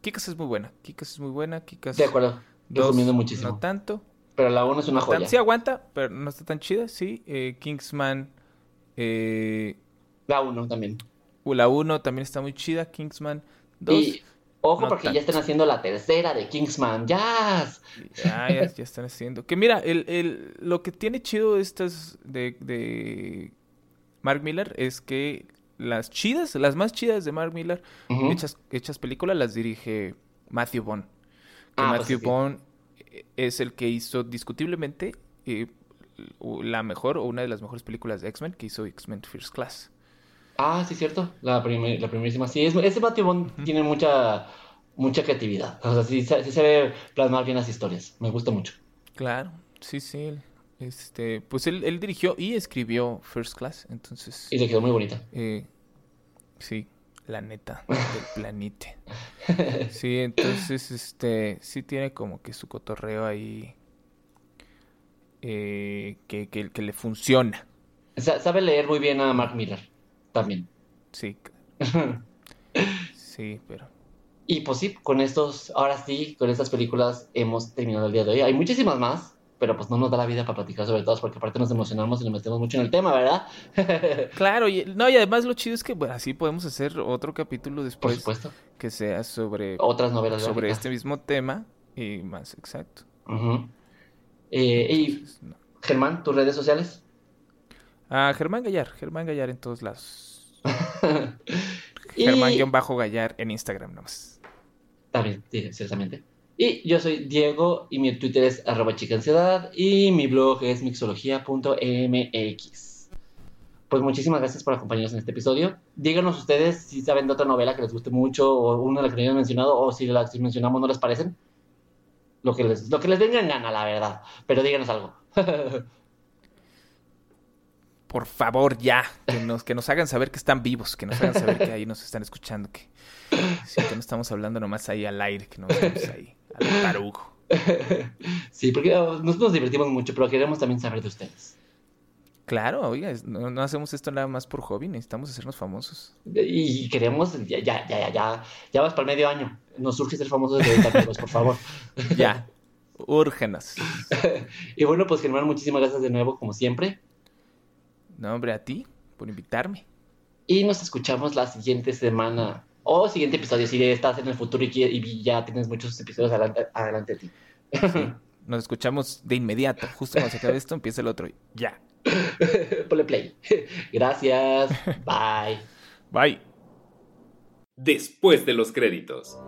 S3: Kikas es muy buena, Kikas es muy buena, Kikas
S2: De acuerdo.
S3: dos,
S2: muchísimo.
S3: no tanto,
S2: Pero la 1 es una joya.
S3: sí aguanta, pero no está tan chida, sí, eh, Kingsman, eh,
S2: La 1 también.
S3: uh, la 1 también está muy chida, Kingsman 2,
S2: Y ojo
S3: no
S2: porque ya están haciendo la tercera de Kingsman. ¡Ya!
S3: Ah, ya, ya están haciendo. Que mira, el, el- lo que tiene chido estas de, de Mark Miller es que las chidas, las más chidas de Mark Miller,
S2: Ujú.
S3: hechas, hechas películas, las dirige Matthew. Que
S2: Ah, pues
S3: Matthew
S2: sí.
S3: Vaughn eh, es el que hizo discutiblemente eh, la mejor o una de las mejores películas de X-Men, que hizo X-Men First Class.
S2: Ah, sí, cierto. La, primer- la primerísima. Sí, es, ese Matthew Bond tiene mucha, mucha creatividad. O sea, sí, sí se ve plasmar bien las historias. Me gusta mucho.
S3: Claro, sí, sí. Este, pues él, él dirigió y escribió First Class, entonces...
S2: Y le quedó muy bonita.
S3: Eh, sí, la neta del planete. Sí, entonces, este, sí tiene como que su cotorreo ahí eh, que, que, que le funciona.
S2: Sa- sabe leer muy bien a Mark Miller. También.
S3: Sí, sí, pero
S2: Y pues sí, con estos, ahora sí, con estas películas hemos terminado el día de hoy. Hay muchísimas más, pero pues no nos da la vida para platicar sobre todas, porque aparte nos emocionamos y nos metemos mucho en el tema, ¿verdad?
S3: claro, y, no, y además lo chido es que bueno, así podemos hacer otro capítulo
S2: Por
S3: después
S2: supuesto.
S3: que sea sobre,
S2: Otras novelas
S3: sobre
S2: gráficas.
S3: este mismo tema y más exacto.
S2: Ujú. Eh. Germán, tus redes sociales.
S3: Ah, Germán Gallar, Germán Gallar en todos lados. Germán-Gallar en Instagram nomás.
S2: También, sí, ciertamente. Y yo soy Diego y mi Twitter es arroba chica ansiedad y mi blog es mixología.mx. Pues muchísimas gracias por acompañarnos en este episodio. Díganos ustedes si saben de otra novela que les guste mucho o una de las que no hayamos mencionado o si las que mencionamos no les parecen. Lo que les, lo que les venga en gana, la verdad. Pero díganos algo.
S3: Por favor, ya, que nos, que nos hagan saber que están vivos, que nos hagan saber que ahí nos están escuchando, que, sí, que no estamos hablando nomás ahí al aire, que no estamos ahí al tarugo.
S2: sí, porque oh, nosotros nos divertimos mucho, pero queremos también saber de ustedes.
S3: Claro, oiga, no, no hacemos esto nada más por hobby, necesitamos hacernos famosos.
S2: Y queremos, ya, ya, ya, ya, ya, vas para el medio año. Nos surge ser famosos desde ahorita, amigos, por favor.
S3: Ya, úrgenos.
S2: Y bueno, pues Germán, muchísimas gracias de nuevo, como siempre.
S3: No, hombre, a ti, por invitarme.
S2: Y nos escuchamos la siguiente semana. O siguiente episodio, si estás en el futuro y, y ya tienes muchos episodios adelante, adelante de ti.
S3: Nos escuchamos de inmediato, justo cuando se acabe esto, empieza el otro. Ya.
S2: Ponle play. Gracias. Bye.
S3: Bye.
S1: Después de los créditos.